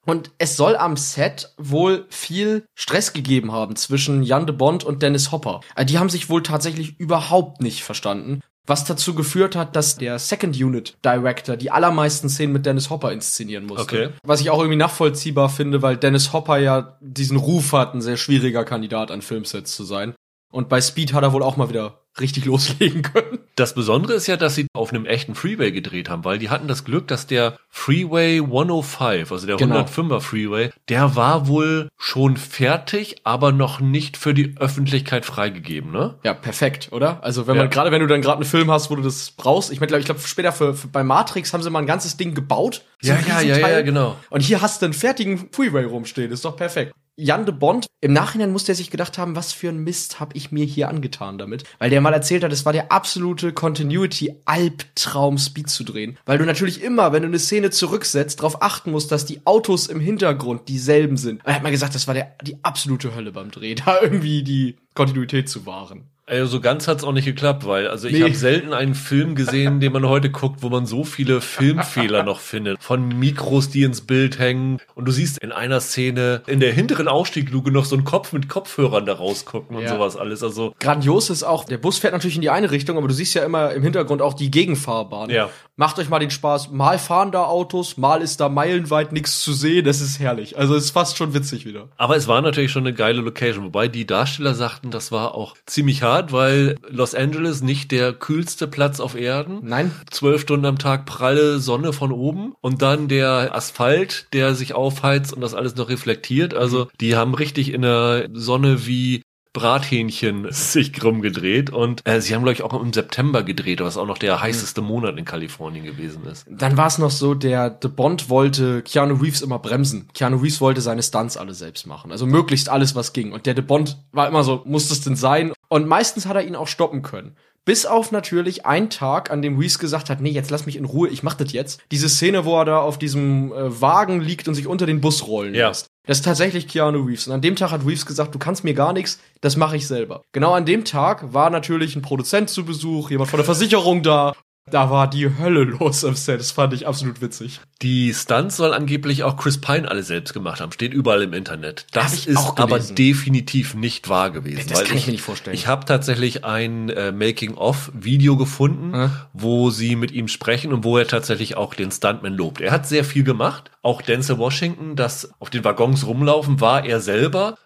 Und es soll am Set wohl viel Stress gegeben haben zwischen Jan de Bond und Dennis Hopper. Also Die haben sich wohl tatsächlich überhaupt nicht verstanden. Was dazu geführt hat, dass der Second Unit Director die allermeisten Szenen mit Dennis Hopper inszenieren musste. Okay. Was ich auch irgendwie nachvollziehbar finde, weil Dennis Hopper ja diesen Ruf hat, ein sehr schwieriger Kandidat an Filmsets zu sein. Und bei Speed hat er wohl auch mal wieder richtig loslegen können. Das Besondere ist ja, dass sie auf einem echten Freeway gedreht haben, weil die hatten das Glück, dass der Freeway 105, also der Genau. 105er Freeway, der war wohl schon fertig, aber noch nicht für die Öffentlichkeit freigegeben, ne? Ja, perfekt, oder? Also wenn Ja. man gerade wenn du dann gerade einen Film hast, wo du das brauchst, ich meine, glaub, ich glaube später für, für bei Matrix haben sie mal ein ganzes Ding gebaut. So Ja, ja, ja, ja, genau. Und hier hast du einen fertigen Freeway rumstehen, ist doch perfekt. Jan de Bond, im Nachhinein muss der sich gedacht haben, was für ein Mist habe ich mir hier angetan damit. Weil der mal erzählt hat, es war der absolute Continuity-Albtraum, Speed zu drehen. Weil du natürlich immer, wenn du eine Szene zurücksetzt, darauf achten musst, dass die Autos im Hintergrund dieselben sind. Er hat mal gesagt, das war der, die absolute Hölle beim Dreh, da irgendwie die Kontinuität zu wahren. Also so ganz hat's auch nicht geklappt, weil also ich Nee. habe selten einen Film gesehen, den man heute guckt, wo man so viele Filmfehler noch findet. Von Mikros, die ins Bild hängen. Und du siehst in einer Szene in der hinteren Ausstiegluke noch so einen Kopf mit Kopfhörern da rausgucken und Ja. sowas alles. Also Grandios ist auch, der Bus fährt natürlich in die eine Richtung, aber du siehst ja immer im Hintergrund auch die Gegenfahrbahn. Ja. Macht euch mal den Spaß, mal fahren da Autos, mal ist da meilenweit nichts zu sehen, das ist herrlich. Also ist fast schon witzig wieder. Aber es war natürlich schon eine geile Location, wobei die Darsteller sagten, das war auch ziemlich hart, weil Los Angeles nicht der kühlste Platz auf Erden. Nein. Zwölf Stunden am Tag pralle Sonne von oben und dann der Asphalt, der sich aufheizt und das alles noch reflektiert. Also die haben richtig in der Sonne wie Brathähnchen sich krumm gedreht und äh, sie haben glaube ich auch im September gedreht, was auch noch der heißeste Monat in Kalifornien gewesen ist. Dann war es noch so, der The Bond wollte Keanu Reeves immer bremsen. Keanu Reeves wollte seine Stunts alle selbst machen. Also möglichst alles, was ging. Und der The Bond war immer so, muss das denn sein? Und meistens hat er ihn auch stoppen können. Bis auf natürlich einen Tag, an dem Reeves gesagt hat, nee, jetzt lass mich in Ruhe, ich mach das jetzt. Diese Szene, wo er da auf diesem äh, Wagen liegt und sich unter den Bus rollen Ja. lässt. Das ist tatsächlich Keanu Reeves. Und an dem Tag hat Reeves gesagt, du kannst mir gar nichts, das mache ich selber. Genau an dem Tag war natürlich ein Produzent zu Besuch, jemand von der Versicherung da. Da war die Hölle los am Set. Das fand ich absolut witzig. Die Stunts soll angeblich auch Chris Pine alle selbst gemacht haben. Steht überall im Internet. Das ich ist aber definitiv nicht wahr gewesen. Das weil kann ich mir nicht vorstellen. Ich habe tatsächlich ein äh, Making-of-Video gefunden, Hm? wo sie mit ihm sprechen und wo er tatsächlich auch den Stuntman lobt. Er hat sehr viel gemacht. Auch Denzel Washington, das auf den Waggons rumlaufen, war er selber.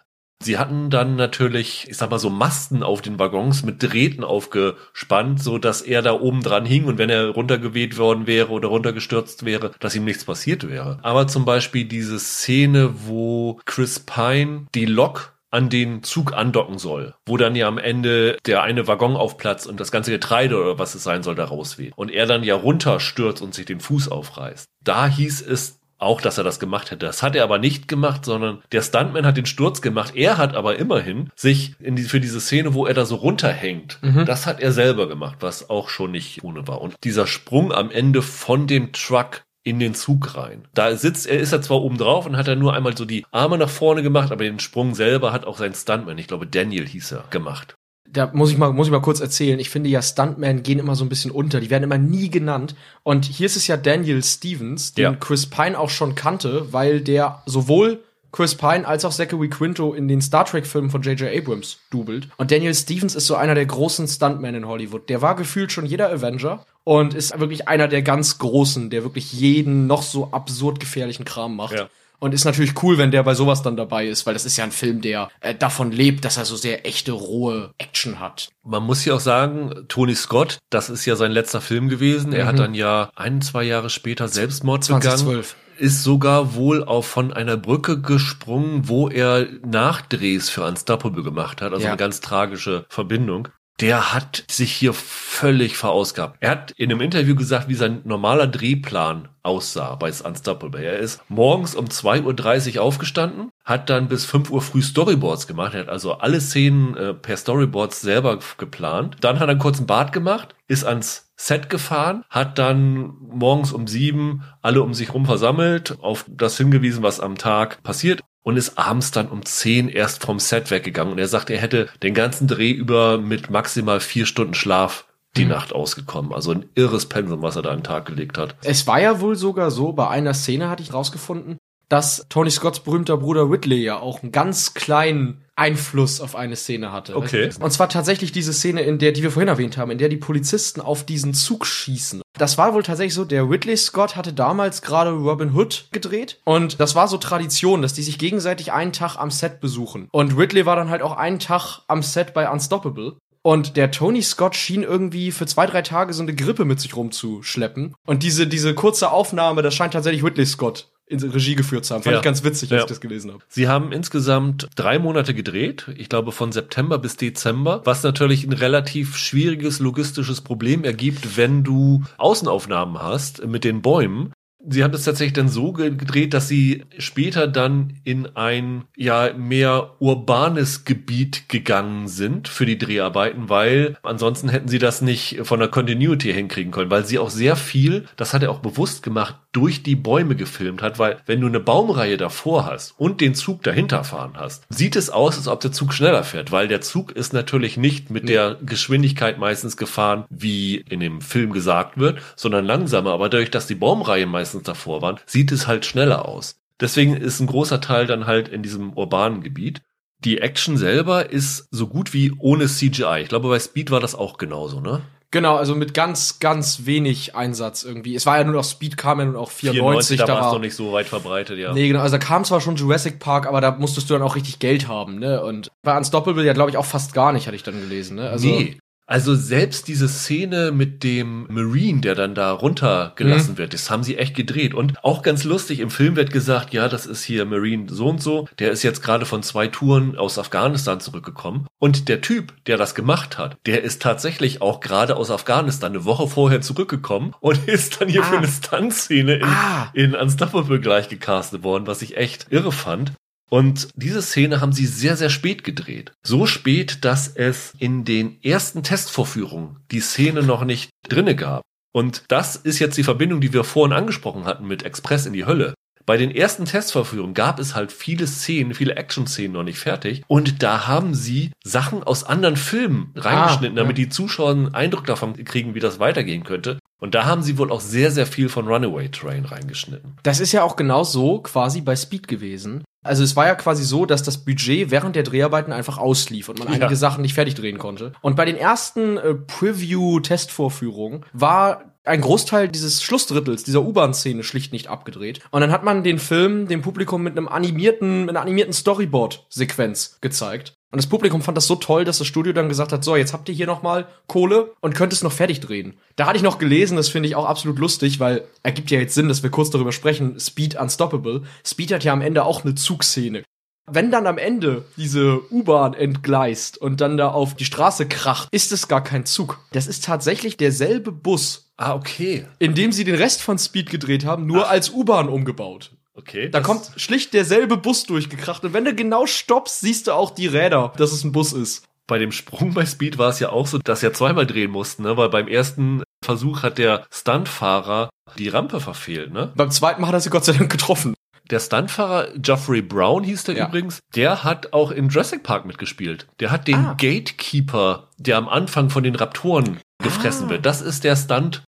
Sie hatten dann natürlich, ich sag mal so Masten auf den Waggons mit Drähten aufgespannt, so dass er da oben dran hing und wenn er runtergeweht worden wäre oder runtergestürzt wäre, dass ihm nichts passiert wäre. Aber zum Beispiel diese Szene, wo Chris Pine die Lok an den Zug andocken soll, wo dann ja am Ende der eine Waggon aufplatzt und das ganze Getreide oder was es sein soll da rausweht und er dann ja runterstürzt und sich den Fuß aufreißt. Da hieß es auch, dass er das gemacht hätte. Das hat er aber nicht gemacht, sondern der Stuntman hat den Sturz gemacht. Er hat aber immerhin sich die, für diese Szene, wo er da so runterhängt, das hat er selber gemacht, was auch schon nicht ohne war. Und dieser Sprung am Ende von dem Truck in den Zug rein. Da sitzt er, ist er zwar oben drauf und hat er nur einmal so die Arme nach vorne gemacht, aber den Sprung selber hat auch sein Stuntman, ich glaube Daniel hieß er, gemacht. Da muss ich mal muss ich mal kurz erzählen. Ich finde ja Stuntmen gehen immer so ein bisschen unter. Die werden immer nie genannt. Und hier ist es ja Daniel Stevens, den Ja. Chris Pine auch schon kannte, weil der sowohl Chris Pine als auch Zachary Quinto in den Star Trek Filmen von J.J. Abrams dubelt. Und Daniel Stevens ist so einer der großen Stuntmen in Hollywood. Der war gefühlt schon jeder Avenger und ist wirklich einer der ganz großen, der wirklich jeden noch so absurd gefährlichen Kram macht. Ja. Und ist natürlich cool, wenn der bei sowas dann dabei ist, weil das ist ja ein Film, der äh, davon lebt, dass er so sehr echte, rohe Action hat. Man muss ja auch sagen, Tony Scott, das ist ja sein letzter Film gewesen. Er Mhm. hat dann ja ein, zwei Jahre später Selbstmord 2012. begangen. Ist sogar wohl auch von einer Brücke gesprungen, wo er Nachdrehs für Unstoppable gemacht hat. Also Ja. eine ganz tragische Verbindung. Der hat sich hier völlig verausgabt. Er hat in einem Interview gesagt, wie sein normaler Drehplan aussah bei Unstoppable. Er ist morgens um 2.30 Uhr aufgestanden, hat dann bis 5 Uhr früh Storyboards gemacht. Er hat also alle Szenen äh, per Storyboards selber geplant. Dann hat er einen kurzen Bad gemacht, ist ans Set gefahren, hat dann morgens um sieben alle um sich rum versammelt, auf das hingewiesen, was am Tag passiert und ist abends dann um 10 erst vom Set weggegangen. Und er sagt, er hätte den ganzen Dreh über mit maximal vier Stunden Schlaf die Nacht ausgekommen. Also ein irres Pensum, was er da an den Tag gelegt hat. Es war ja wohl sogar so, bei einer Szene hatte ich rausgefunden, dass Tony Scotts berühmter Bruder Whitley ja auch einen ganz kleinen Einfluss auf eine Szene hatte. Okay. Und zwar tatsächlich diese Szene, in der, die wir vorhin erwähnt haben, in der die Polizisten auf diesen Zug schießen. Das war wohl tatsächlich so, der Whitley Scott hatte damals gerade Robin Hood gedreht und das war so Tradition, dass die sich gegenseitig einen Tag am Set besuchen. Und Whitley war dann halt auch einen Tag am Set bei Unstoppable. Und der Tony Scott schien irgendwie für zwei, drei Tage so eine Grippe mit sich rumzuschleppen. Und diese, diese kurze Aufnahme, das scheint tatsächlich Whitley Scott in Regie geführt zu haben. Fand Ja. ich ganz witzig, als Ja. ich das gelesen habe. Sie haben insgesamt drei Monate gedreht, ich glaube von September bis Dezember, was natürlich ein relativ schwieriges logistisches Problem ergibt, wenn du Außenaufnahmen hast mit den Bäumen. Sie haben es tatsächlich dann so ge- gedreht, dass sie später dann in ein ja mehr urbanes Gebiet gegangen sind für die Dreharbeiten, weil ansonsten hätten sie das nicht von der Continuity hinkriegen können, weil sie auch sehr viel, das hat er auch bewusst gemacht, durch die Bäume gefilmt hat, weil wenn du eine Baumreihe davor hast und den Zug dahinter fahren hast, sieht es aus, als ob der Zug schneller fährt, weil der Zug ist natürlich nicht mit der Geschwindigkeit meistens gefahren, wie in dem Film gesagt wird, sondern langsamer, aber dadurch, dass die Baumreihen meistens davor waren, sieht es halt schneller aus. Deswegen ist ein großer Teil dann halt in diesem urbanen Gebiet. Die Action selber ist so gut wie ohne CGI. Ich glaube, bei Speed war das auch genauso, ne? Genau, also mit ganz, ganz wenig Einsatz irgendwie. Es war ja nur noch Speed, kam ja nur noch 94, da da war es noch nicht so weit verbreitet, ja. Nee, genau. Also da kam zwar schon Jurassic Park, aber da musstest du dann auch richtig Geld haben, ne? Und bei Unstoppable ja, glaube ich, auch fast gar nicht, hatte ich dann gelesen, ne? Also, nee. Also selbst diese Szene mit dem Marine, der dann da runtergelassen Mhm. wird, das haben sie echt gedreht. Und auch ganz lustig, im Film wird gesagt, ja, das ist hier Marine so und so, der ist jetzt gerade von zwei Touren aus Afghanistan zurückgekommen. Und der Typ, der das gemacht hat, der ist tatsächlich auch gerade aus Afghanistan eine Woche vorher zurückgekommen und ist dann hier für Ah. eine Stuntszene in, Ah. in Unstoppable gleich gecastet worden, was ich echt irre fand. Und diese Szene haben sie sehr, sehr spät gedreht. So spät, dass es in den ersten Testvorführungen die Szene noch nicht drinne gab. Und das ist jetzt die Verbindung, die wir vorhin angesprochen hatten mit Express in die Hölle. Bei den ersten Testvorführungen gab es halt viele Szenen, viele Action-Szenen noch nicht fertig. Und da haben sie Sachen aus anderen Filmen reingeschnitten, Ah, damit ja. die Zuschauer einen Eindruck davon kriegen, wie das weitergehen könnte. Und da haben sie wohl auch sehr, sehr viel von Runaway Train reingeschnitten. Das ist ja auch genau so quasi bei Speed gewesen. Also es war ja quasi so, dass das Budget während der Dreharbeiten einfach auslief und man Ja. einige Sachen nicht fertig drehen konnte. Und bei den ersten äh, Preview-Testvorführungen war ein Großteil dieses Schlussdrittels, dieser U-Bahn-Szene schlicht nicht abgedreht. Und dann hat man den Film dem Publikum mit einem animierten, mit einer animierten Storyboard-Sequenz gezeigt. Und das Publikum fand das so toll, dass das Studio dann gesagt hat, so, jetzt habt ihr hier noch mal Kohle und könnt es noch fertig drehen. Da hatte ich noch gelesen, das finde ich auch absolut lustig, weil ergibt ja jetzt Sinn, dass wir kurz darüber sprechen, Speed Unstoppable. Speed hat ja am Ende auch eine Zugszene. Wenn dann am Ende diese U-Bahn entgleist und dann da auf die Straße kracht, ist es gar kein Zug. Das ist tatsächlich derselbe Bus, Ah, okay. in dem sie den Rest von Speed gedreht haben, nur als U-Bahn umgebaut. Okay. Da kommt schlicht derselbe Bus durchgekracht. Und wenn du genau stoppst, siehst du auch die Räder, dass es ein Bus ist. Bei dem Sprung bei Speed war es ja auch so, dass ja zweimal drehen mussten, ne? Weil beim ersten Versuch hat der Stuntfahrer die Rampe verfehlt, ne? Beim zweiten Mal hat er sie Gott sei Dank getroffen. Der Stuntfahrer Geoffrey Brown hieß der Ja. übrigens, der hat auch in Jurassic Park mitgespielt. Der hat den Ah. Gatekeeper, der am Anfang von den Raptoren gefressen Ah. wird. Das ist der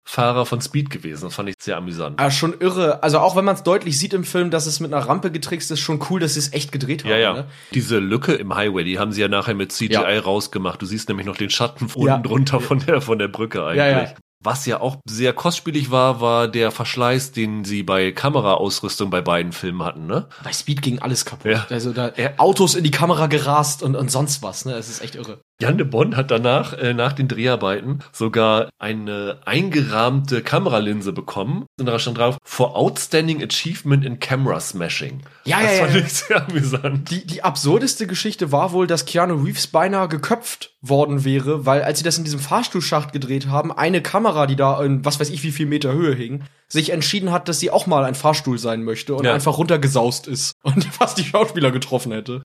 Stuntfahrer von Speed gewesen. Das fand ich sehr amüsant. Ah, schon irre. Also auch wenn man es deutlich sieht im Film, dass es mit einer Rampe getrickst ist, schon cool, dass sie es echt gedreht haben. Ja, ja. Ne? Diese Lücke im Highway, die haben sie ja nachher mit CGI Ja. rausgemacht. Du siehst nämlich noch den Schatten unten Ja. drunter von der, von der Brücke eigentlich. Ja, ja. Was ja auch sehr kostspielig war, war der Verschleiß, den sie bei Kameraausrüstung bei beiden Filmen hatten, ne? Bei Speed ging alles kaputt. Ja. Also da Autos in die Kamera gerast und, und sonst was, ne? Es ist echt irre. Jan de Bonn hat danach, äh, nach den Dreharbeiten, sogar eine eingerahmte Kameralinse bekommen. Und da stand drauf, for outstanding achievement in camera smashing. Ja, das ja, fand ja. ich sehr amüsant. Die, die absurdeste Geschichte war wohl, dass Keanu Reeves beinahe geköpft worden wäre, weil als sie das in diesem Fahrstuhlschacht gedreht haben, eine Kamera, die da in was weiß ich wie viel Meter Höhe hing, sich entschieden hat, dass sie auch mal ein Fahrstuhl sein möchte und Ja. einfach runtergesaust ist und fast die Schauspieler getroffen hätte.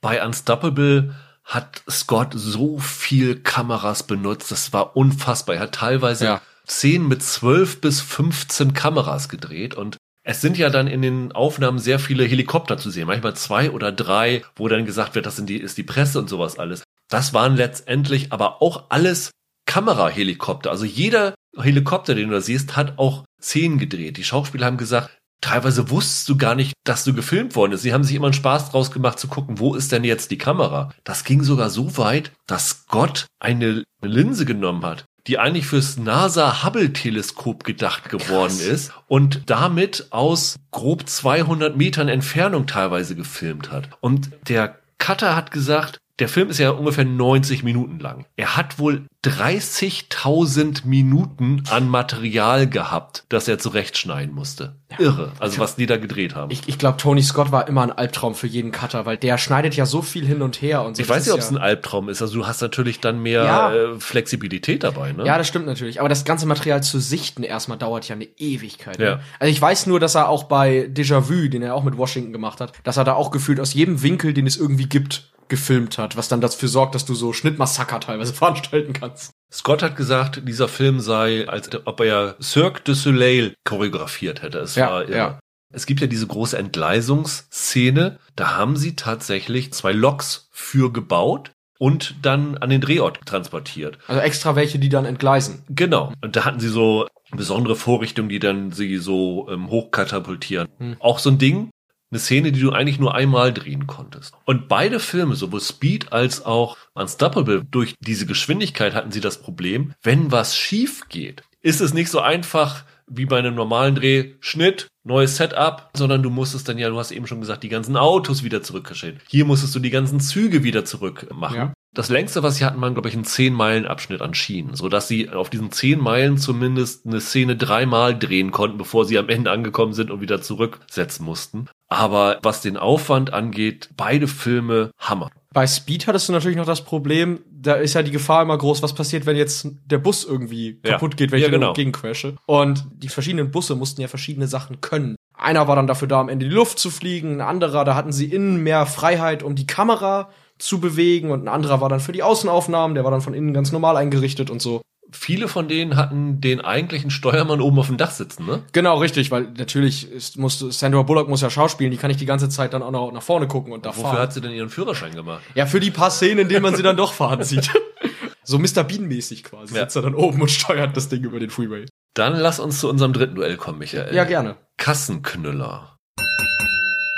Bei Unstoppable hat Scott so viel Kameras benutzt, das war unfassbar. Er hat teilweise Ja. Szenen mit 12 bis 15 Kameras gedreht und es sind ja dann in den Aufnahmen sehr viele Helikopter zu sehen, manchmal zwei oder drei, wo dann gesagt wird, das sind die, ist die Presse und sowas alles. Das waren letztendlich aber auch alles Kamerahelikopter. Also jeder Helikopter, den du da siehst, hat auch Szenen gedreht. Die Schauspieler haben gesagt, teilweise wusstest du gar nicht, dass du gefilmt worden ist. Sie haben sich immer einen Spaß draus gemacht zu gucken, wo ist denn jetzt die Kamera? Das ging sogar so weit, dass Gott eine Linse genommen hat, die eigentlich fürs NASA Hubble Teleskop gedacht geworden ist und damit aus grob 200 Metern Entfernung teilweise gefilmt hat. Und der Cutter hat gesagt, der Film ist ja ungefähr 90 Minuten lang. Er hat wohl 30.000 Minuten an Material gehabt, das er zurechtschneiden musste. Irre. Also was die da gedreht haben. Ich, ich glaube, Tony Scott war immer ein Albtraum für jeden Cutter, weil der schneidet ja so viel hin und her und so. Ich weiß nicht, ob es ja, ein Albtraum ist. Also du hast natürlich dann mehr Ja. äh, Flexibilität dabei, ne? Ja, das stimmt natürlich. Aber das ganze Material zu sichten erstmal dauert ja eine Ewigkeit. ne? Ja. Also ich weiß nur, dass er auch bei Déjà-vu, den er auch mit Washington gemacht hat, dass er da auch gefühlt aus jedem Winkel, den es irgendwie gibt, gefilmt hat, was dann dafür sorgt, dass du so Schnittmassaker teilweise veranstalten kannst. Scott hat gesagt, dieser Film sei, als ob er Cirque du Soleil choreografiert hätte. Es Ja, war irre. ja. Es gibt ja diese große Entgleisungsszene. Da haben sie tatsächlich zwei Loks für gebaut und dann an den Drehort transportiert. Also extra welche, die dann entgleisen. Genau. Und da hatten sie so besondere Vorrichtungen, die dann sie so ähm, hochkatapultieren. Auch so ein Ding, eine Szene, die du eigentlich nur einmal drehen konntest. Und beide Filme, sowohl Speed als auch Unstoppable, durch diese Geschwindigkeit hatten sie das Problem, wenn was schief geht, ist es nicht so einfach wie bei einem normalen Dreh, Schnitt, neues Setup, sondern du musstest dann ja, du hast eben schon gesagt, die ganzen Autos wieder zurückgestellt. Hier musstest du die ganzen Züge wieder zurück machen. Ja. Das längste, was sie hatten, waren, glaube ich, ein 10-Meilen-Abschnitt an Schienen, sodass sie auf diesen 10 Meilen zumindest eine Szene dreimal drehen konnten, bevor sie am Ende angekommen sind und wieder zurücksetzen mussten. Aber was den Aufwand angeht, beide Filme Hammer. Bei Speed hattest du natürlich noch das Problem, da ist ja die Gefahr immer groß, was passiert, wenn jetzt der Bus irgendwie Ja. kaputt geht, wenn Ja, ich genau. genau. gegencrashe. Und die verschiedenen Busse mussten ja verschiedene Sachen können. Einer war dann dafür da, am Ende in die Luft zu fliegen, ein anderer, da hatten sie innen mehr Freiheit, um die Kamera zu bewegen und ein anderer war dann für die Außenaufnahmen, der war dann von innen ganz normal eingerichtet und so. Viele von denen hatten den eigentlichen Steuermann oben auf dem Dach sitzen, ne? Genau, richtig, weil natürlich ist, musste, Sandra Bullock muss ja schauspielen, die kann nicht die ganze Zeit dann auch noch nach vorne gucken und da Wofür fahren. hat sie denn ihren Führerschein gemacht? Ja, für die paar Szenen, in denen man sie dann doch fahren sieht. so Mr. Bean-mäßig quasi. Ja. Sitzt er dann oben und steuert das Ding über den Freeway. Dann lass uns zu unserem dritten Duell kommen, Michael. Ja, gerne. Kassenknüller.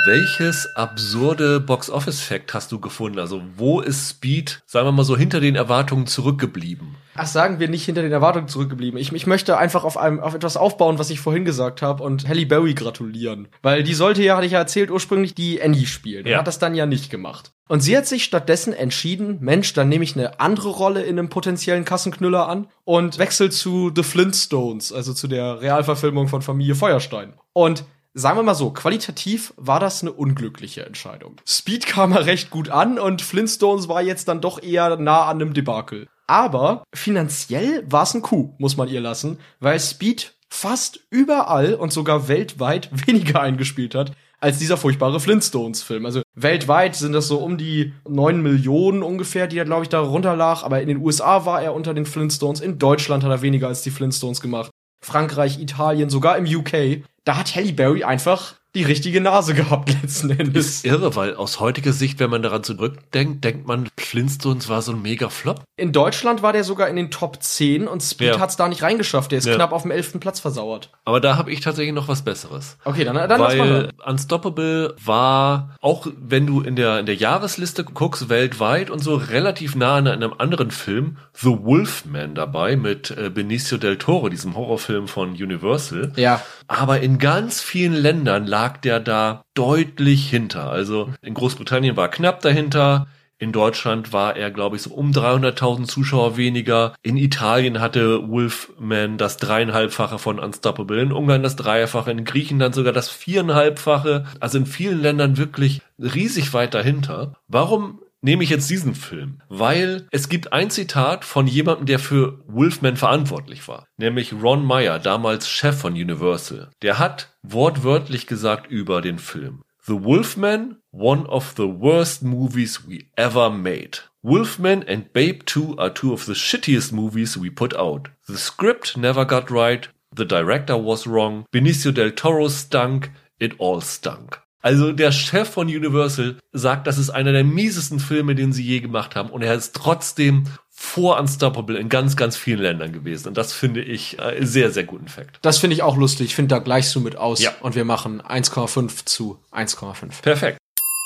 Welches absurde Box-Office-Fact hast du gefunden? Also, wo ist Speed, sagen wir mal so, hinter den Erwartungen zurückgeblieben? Ach, sagen wir nicht hinter den Erwartungen zurückgeblieben. Ich, ich möchte einfach auf einem, auf etwas aufbauen, was ich vorhin gesagt habe und Halle Berry gratulieren. Weil die sollte ja, hatte ich ja erzählt, ursprünglich die Annie spielen. Ja. hat das dann ja nicht gemacht. Und sie hat sich stattdessen entschieden, Mensch, dann nehme ich eine andere Rolle in einem potenziellen Kassenknüller an und wechsel zu The Flintstones, also zu der Realverfilmung von Familie Feuerstein. Und Sagen wir mal so, qualitativ war das eine unglückliche Entscheidung. Speed kam er recht gut an und Flintstones war jetzt dann doch eher nah an einem Debakel. Aber finanziell war es ein Coup, muss man ihr lassen, weil Speed fast überall und sogar weltweit weniger eingespielt hat als dieser furchtbare Flintstones-Film. Also weltweit sind das so um die 9 Millionen ungefähr, die er, glaube ich, da runterlag. Aber in den USA war er unter den Flintstones. In Deutschland hat er weniger als die Flintstones gemacht. Frankreich, Italien, sogar im UK. Da hat Halle Berry einfach die richtige Nase gehabt letzten Endes. Ist irre, weil aus heutiger Sicht, wenn man daran zurückdenkt, denkt man, Flintstones war so ein mega Flop. In Deutschland war der sogar in den Top 10 und Speed Ja. hat's da nicht reingeschafft. Der ist Ja. knapp auf dem 11. Platz versauert. Aber da habe ich tatsächlich noch was Besseres. Okay, dann, dann lass mal Weil hören. Unstoppable war, auch wenn du in der, in der Jahresliste guckst, weltweit und so relativ nah an einem anderen Film, The Wolfman dabei mit äh, Benicio del Toro, diesem Horrorfilm von Universal. Ja. Aber in ganz vielen Ländern lag der da deutlich hinter. Also in Großbritannien war knapp dahinter. In Deutschland war er, glaube ich, so um 300.000 Zuschauer weniger. In Italien hatte Wolfman das dreieinhalbfache von Unstoppable. In Ungarn das Dreifache. In Griechenland sogar das viereinhalbfache. Also in vielen Ländern wirklich riesig weit dahinter. Warum nehme ich jetzt diesen Film? Weil es gibt ein Zitat von jemandem, der für Wolfman verantwortlich war. Nämlich Ron Meyer, damals Chef von Universal. Der hat wortwörtlich gesagt über den Film. The Wolfman, one of the worst movies we ever made. Wolfman and Babe 2 are two of the shittiest movies we put out. The script never got right, the director was wrong, Benicio del Toro stunk, it all stunk. Also der Chef von Universal sagt, das ist einer der miesesten Filme, den sie je gemacht haben und er ist trotzdem vor Unstoppable in ganz, ganz vielen Ländern gewesen. Und das finde ich äh, sehr, sehr guten Fakt. Das finde ich auch lustig. Ich finde, da gleichst du mit aus. Ja. Und wir machen 1,5 zu 1,5. Perfekt.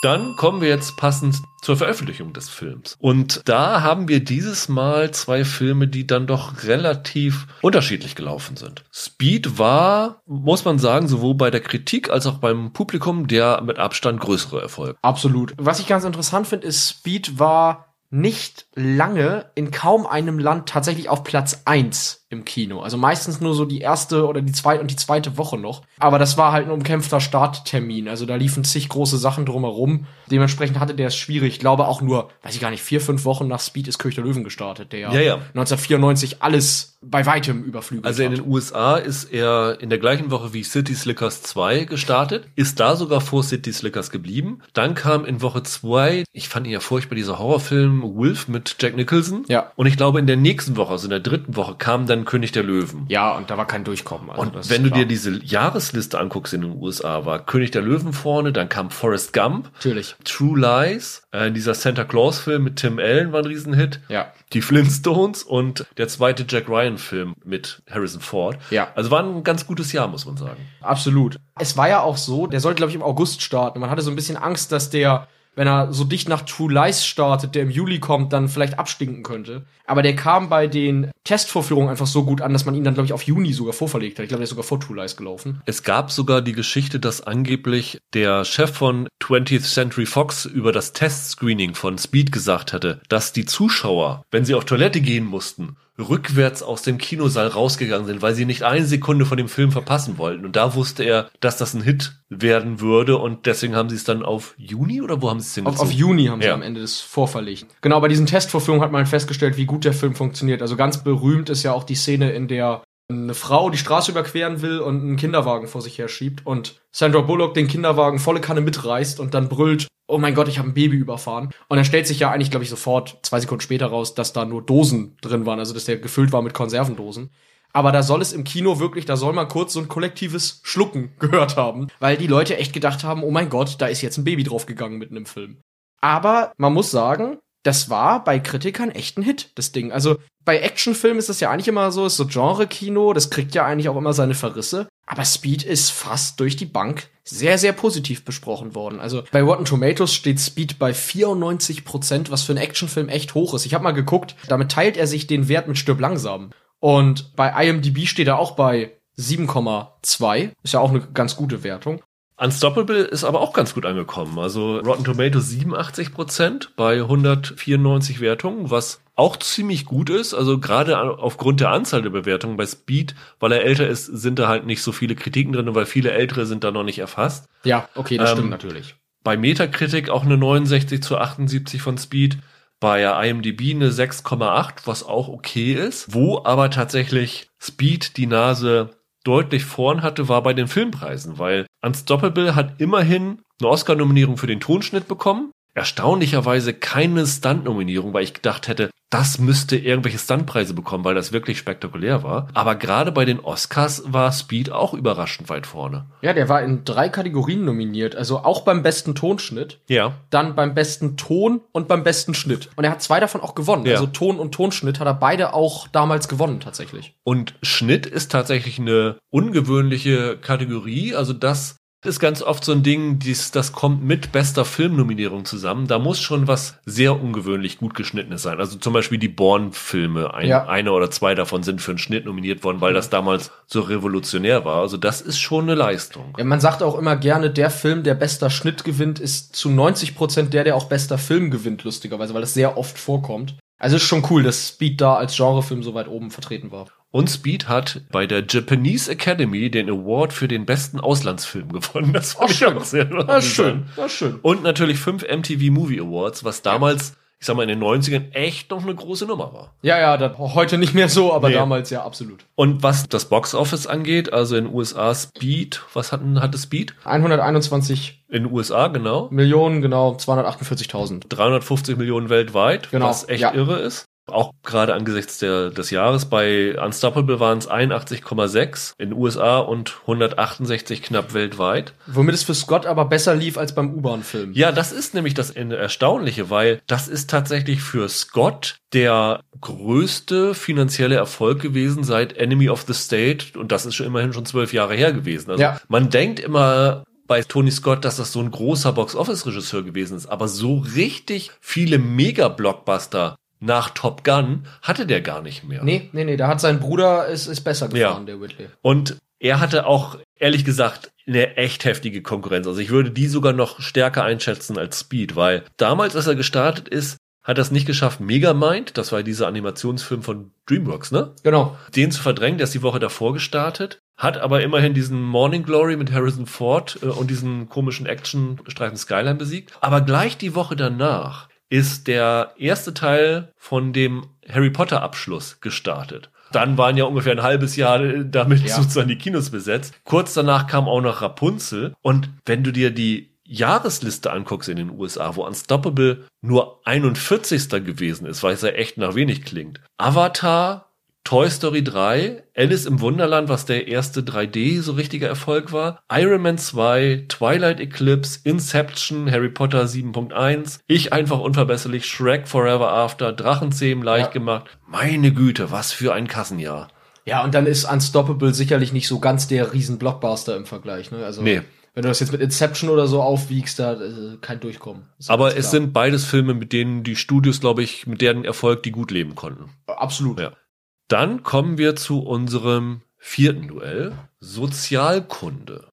Dann kommen wir jetzt passend zur Veröffentlichung des Films. Und da haben wir dieses Mal zwei Filme, die dann doch relativ unterschiedlich gelaufen sind. Speed war, muss man sagen, sowohl bei der Kritik als auch beim Publikum der mit Abstand größere Erfolg. Absolut. Was ich ganz interessant finde, ist, Speed war nicht lange in kaum einem Land tatsächlich auf Platz 1 im Kino. Also meistens nur so die erste oder die zweite und die zweite Woche noch. Aber das war halt ein umkämpfter Starttermin. Also da liefen zig große Sachen drumherum. Dementsprechend hatte der es schwierig. Ich glaube auch nur, weiß ich gar nicht, vier, fünf Wochen nach Speed ist König der Löwen gestartet, der Ja, ja. 1994 alles bei weitem überflügelt Also in hat. den USA ist er in der gleichen Woche wie City Slickers 2 gestartet, ist da sogar vor City Slickers geblieben. Dann kam in Woche 2, ich fand ihn ja furchtbar, dieser Horrorfilm Wolf mit Jack Nicholson. Ja. Und ich glaube in der nächsten Woche, also in der dritten Woche, kam dann König der Löwen. Ja, und da war kein Durchkommen. Also Und wenn du dir diese Jahresliste anguckst in den USA, war König der Löwen vorne, dann kam Forrest Gump, Natürlich. True Lies, äh, dieser Santa Claus Film mit Tim Allen war ein Riesenhit. Ja. Die Flintstones und der zweite Jack Ryan Film mit Harrison Ford. Ja. Also war ein ganz gutes Jahr, muss man sagen. Absolut. Es war ja auch so, der sollte, glaube ich, im August starten. Man hatte so ein bisschen Angst, dass der, wenn er so dicht nach True Lies startet, der im Juli kommt, dann vielleicht abstinken könnte. Aber der kam bei den Testvorführungen einfach so gut an, dass man ihn dann, glaube ich, auf Juni sogar vorverlegt hat. Ich glaube, der ist sogar vor True Lies gelaufen. Es gab sogar die Geschichte, dass angeblich der Chef von 20th Century Fox über das Testscreening von Speed gesagt hatte, dass die Zuschauer, wenn sie auf Toilette gehen mussten, rückwärts aus dem Kinosaal rausgegangen sind, weil sie nicht eine Sekunde von dem Film verpassen wollten. Und da wusste er, dass das ein Hit werden würde und deswegen haben sie es dann auf Juni oder wo haben sie es denn Auf, auf? Juni haben sie Ja. am Ende das vorverlegt. Genau, bei diesen Testvorführungen hat man halt festgestellt, wie gut der Film funktioniert. Also ganz berühmt ist ja auch die Szene, in der eine Frau die Straße überqueren will und einen Kinderwagen vor sich her schiebt und Sandra Bullock den Kinderwagen volle Kanne mitreißt und dann brüllt, oh mein Gott, ich habe ein Baby überfahren. Und dann stellt sich ja eigentlich, glaube ich, sofort zwei Sekunden später raus, dass da nur Dosen drin waren, also dass der gefüllt war mit Konservendosen. Aber da soll es im Kino wirklich, da soll man kurz so ein kollektives Schlucken gehört haben, weil die Leute echt gedacht haben, oh mein Gott, da ist jetzt ein Baby draufgegangen mitten im Film. Aber man muss sagen, das war bei Kritikern echt ein Hit, das Ding. Also bei Actionfilmen ist das ja eigentlich immer so, ist so Genre-Kino, das kriegt ja eigentlich auch immer seine Verrisse. Aber Speed ist fast durch die Bank sehr, sehr positiv besprochen worden. Also bei Rotten Tomatoes steht Speed bei 94 Prozent, was für einen Actionfilm echt hoch ist. Ich habe mal geguckt, damit teilt er sich den Wert mit Stirb langsam. Und bei IMDb steht er auch bei 7,2. Ist ja auch eine ganz gute Wertung. Unstoppable ist aber auch ganz gut angekommen. Also Rotten Tomatoes 87 Prozent bei 194 Wertungen, was auch ziemlich gut ist. Also gerade aufgrund der Anzahl der Bewertungen bei Speed, weil er älter ist, sind da halt nicht so viele Kritiken drin, weil viele ältere sind da noch nicht erfasst. Ja, okay, das Ähm, stimmt natürlich. Bei Metacritic auch eine 69 zu 78 von Speed. Bei IMDb eine 6,8, was auch okay ist. Wo aber tatsächlich Speed die Nase deutlich vorn hatte, war bei den Filmpreisen, weil Unstoppable hat immerhin eine Oscar-Nominierung für den Tonschnitt bekommen. Erstaunlicherweise keine Stunt-Nominierung, weil ich gedacht hätte, das müsste irgendwelche Stuntpreise bekommen, weil das wirklich spektakulär war. Aber gerade bei den Oscars war Speed auch überraschend weit vorne. Ja, der war in drei Kategorien nominiert. Also auch beim besten Tonschnitt, Ja. dann beim besten Ton und beim besten Schnitt. Und er hat zwei davon auch gewonnen. Ja. Also Ton und Tonschnitt hat er beide auch damals gewonnen, tatsächlich. Und Schnitt ist tatsächlich eine ungewöhnliche Kategorie. Also das ist ganz oft so ein Ding, dies, das kommt mit bester Filmnominierung zusammen. Da muss schon was sehr ungewöhnlich gut geschnittenes sein. Also zum Beispiel die Bourne-Filme, ein, Ja. eine oder zwei davon sind für einen Schnitt nominiert worden, weil das damals so revolutionär war. Also das ist schon eine Leistung. Ja, man sagt auch immer gerne, der Film, der bester Schnitt gewinnt, ist zu 90 Prozent der, der auch bester Film gewinnt, lustigerweise, weil das sehr oft vorkommt. Also ist schon cool, dass Speed da als Genrefilm so weit oben vertreten war. Und Speed hat bei der Japanese Academy den Award für den besten Auslandsfilm gewonnen. Das fand Ach, ich schön. auch sehr Das ist schön. Das ist schön. Und natürlich fünf MTV Movie Awards, was damals, ich sag mal, in den 90ern echt noch eine große Nummer war. Ja, ja, das, heute nicht mehr so, aber Nee. damals ja absolut. Und was das Box Office angeht, also in den USA Speed, was hatten, hatte Speed? 121 In den USA, genau. Millionen, genau, 248.000. 350 Millionen weltweit, Genau, was echt ja. irre ist. Auch gerade angesichts der, des Jahres. Bei Unstoppable waren es 81,6 in den USA und 168 knapp weltweit. Womit es für Scott aber besser lief als beim U-Bahn-Film. Ja, das ist nämlich das Erstaunliche, weil das ist tatsächlich für Scott der größte finanzielle Erfolg gewesen seit Enemy of the State und das ist schon immerhin schon zwölf Jahre her gewesen. Also Ja. man denkt immer bei Tony Scott, dass das so ein großer Box-Office-Regisseur gewesen ist, aber so richtig viele Mega-Blockbuster nach Top Gun hatte der gar nicht mehr. Nee, nee, nee, da hat sein Bruder, ist, ist besser Ja. gefahren, der Whitley. Und er hatte auch, ehrlich gesagt, eine echt heftige Konkurrenz. Also ich würde die sogar noch stärker einschätzen als Speed, weil damals, als er gestartet ist, hat er es nicht geschafft, Megamind, das war dieser Animationsfilm von DreamWorks, ne? Genau. Den zu verdrängen, der ist die Woche davor gestartet, hat aber immerhin diesen Morning Glory mit Harrison Ford äh, und diesen komischen Action-Streifen Skyline besiegt. Aber gleich die Woche danach ist der erste Teil von dem Harry Potter Abschluss gestartet. Dann waren ja ungefähr ein halbes Jahr äh, damit Ja. sozusagen die Kinos besetzt. Kurz danach kam auch noch Rapunzel. Und wenn du dir die Jahresliste anguckst in den USA, wo Unstoppable nur 41. gewesen ist, weil es ja echt nach wenig klingt. Avatar, Toy Story 3, Alice im Wunderland, was der erste 3D so richtiger Erfolg war, Iron Man 2, Twilight Eclipse, Inception, Harry Potter 7.1, Ich einfach unverbesserlich, Shrek Forever After, Drachenzähmen leicht Ja. gemacht. Meine Güte, was für ein Kassenjahr. Ja, und dann ist Unstoppable sicherlich nicht so ganz der riesen Blockbuster im Vergleich. Ne? Also, Nee. wenn du das jetzt mit Inception oder so aufwiegst, da äh, kein Durchkommen. Ist Aber es sind beides Filme, mit denen die Studios, glaube ich, mit deren Erfolg die gut leben konnten. Absolut. Ja. Dann kommen wir zu unserem vierten Duell. Sozialkunde.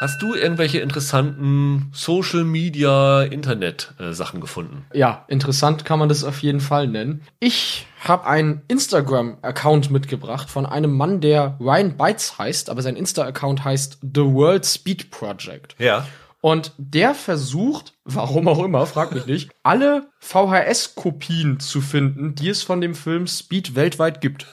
Hast du irgendwelche interessanten Social Media Internet äh, Sachen gefunden? Ja, interessant kann man das auf jeden Fall nennen. Ich habe einen Instagram-Account mitgebracht von einem Mann, der Ryan Bites heißt, aber sein Insta-Account heißt The World Speed Project. Ja. Und der versucht, warum auch immer, frag mich nicht, alle VHS-Kopien zu finden, die es von dem Film Speed weltweit gibt.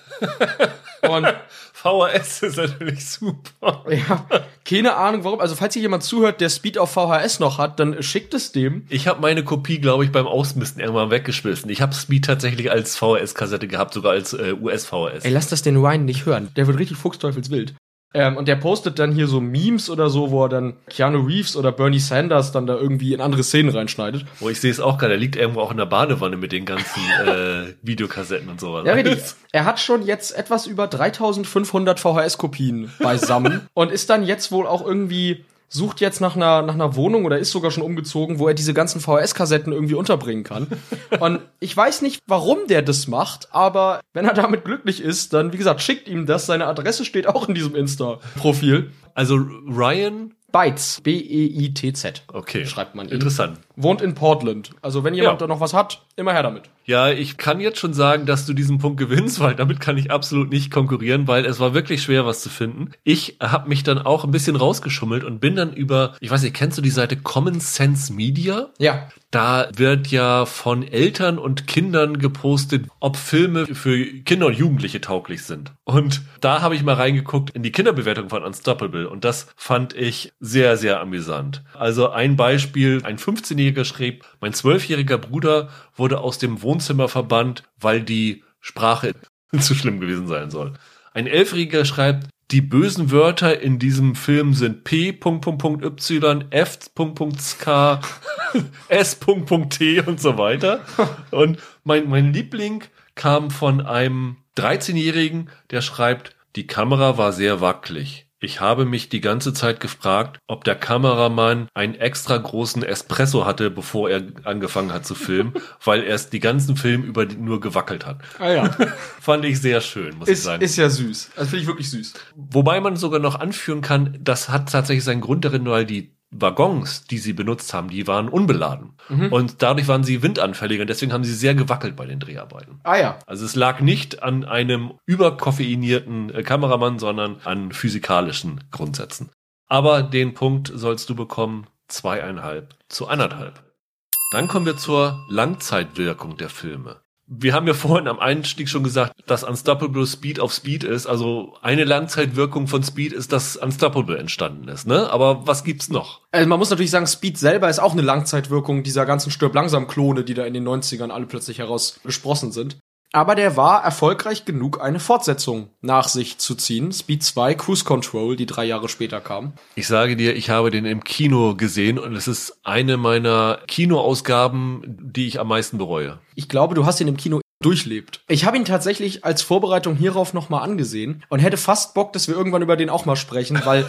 Und VHS ist natürlich super. ja, keine Ahnung warum. Also falls hier jemand zuhört, der Speed auf VHS noch hat, dann schickt es dem. Ich habe meine Kopie, glaube ich, beim Ausmisten irgendwann weggeschmissen. Ich habe Speed tatsächlich als VHS-Kassette gehabt, sogar als äh, US-VHS. Ey, lass das den Ryan nicht hören. Der wird richtig fuchsteufelswild. Ähm, und der postet dann hier so Memes oder so, wo er dann Keanu Reeves oder Bernie Sanders dann da irgendwie in andere Szenen reinschneidet. Wo ich sehe es auch gerade, er liegt irgendwo auch in der Badewanne mit den ganzen äh, Videokassetten und sowas. Ja, richtig. Er hat schon jetzt etwas über 3500 VHS-Kopien beisammen und ist dann jetzt wohl auch irgendwie sucht jetzt nach einer, nach einer Wohnung oder ist sogar schon umgezogen, wo er diese ganzen VHS-Kassetten irgendwie unterbringen kann. Und ich weiß nicht, warum der das macht, aber wenn er damit glücklich ist, dann, wie gesagt, schickt ihm das. Seine Adresse steht auch in diesem Insta-Profil. Also Ryan, Bytes, B-E-I-T-Z. okay. Schreibt man ihn. Interessant. Wohnt in Portland. Also wenn jemand Ja. da noch was hat, immer her damit. Ja, ich kann jetzt schon sagen, dass du diesen Punkt gewinnst, weil damit kann ich absolut nicht konkurrieren, weil es war wirklich schwer, was zu finden. Ich habe mich dann auch ein bisschen rausgeschummelt und bin dann über, ich weiß nicht, kennst du die Seite Common Sense Media? Ja. Da wird ja von Eltern und Kindern gepostet, ob Filme für Kinder und Jugendliche tauglich sind. Und da habe ich mal reingeguckt in die Kinderbewertung von Unstoppable und das fand ich sehr, sehr amüsant. Also ein Beispiel, ein 15-Jähriger schrieb, mein zwölfjähriger Bruder wurde aus dem Wohnzimmer verbannt, weil die Sprache zu schlimm gewesen sein soll. Ein Elfjähriger schreibt, die bösen Wörter in diesem Film sind P. Y, F. K, S. T und so weiter. Und mein, mein Liebling kam von einem 13-Jährigen, der schreibt, die Kamera war sehr wackelig. Ich habe mich die ganze Zeit gefragt, ob der Kameramann einen extra großen Espresso hatte, bevor er angefangen hat zu filmen, weil er es die ganzen Film über nur gewackelt hat. Ah ja. Fand ich sehr schön, muss ich Ist, sagen. ist ja süß. Das finde ich wirklich süß. Wobei man sogar noch anführen kann, das hat tatsächlich seinen Grund darin, weil die Waggons, die sie benutzt haben, die waren unbeladen. Und dadurch waren sie windanfälliger und deswegen haben sie sehr gewackelt bei den Dreharbeiten. Ah ja. Also es lag nicht an einem überkoffeinierten äh, Kameramann, sondern an physikalischen Grundsätzen. Aber den Punkt sollst du bekommen, zweieinhalb zu anderthalb. Dann kommen wir zur Langzeitwirkung der Filme. Wir haben ja vorhin am Einstieg schon gesagt, dass Unstoppable Speed auf Speed ist. Also eine Langzeitwirkung von Speed ist, dass Unstoppable entstanden ist. Ne? Aber was gibt's noch? Also man muss natürlich sagen, Speed selber ist auch eine Langzeitwirkung dieser ganzen Stirb langsam Klone, die da in den 90ern alle plötzlich herausgesprossen sind. Aber der war erfolgreich genug, eine Fortsetzung nach sich zu ziehen. Speed 2 Cruise Control, die drei Jahre später kam. Ich sage dir, ich habe den im Kino gesehen und es ist eine meiner Kinoausgaben, die ich am meisten bereue. Ich glaube, du hast ihn im Kino durchlebt. Ich habe ihn tatsächlich als Vorbereitung hierauf nochmal angesehen und hätte fast Bock, dass wir irgendwann über den auch mal sprechen, weil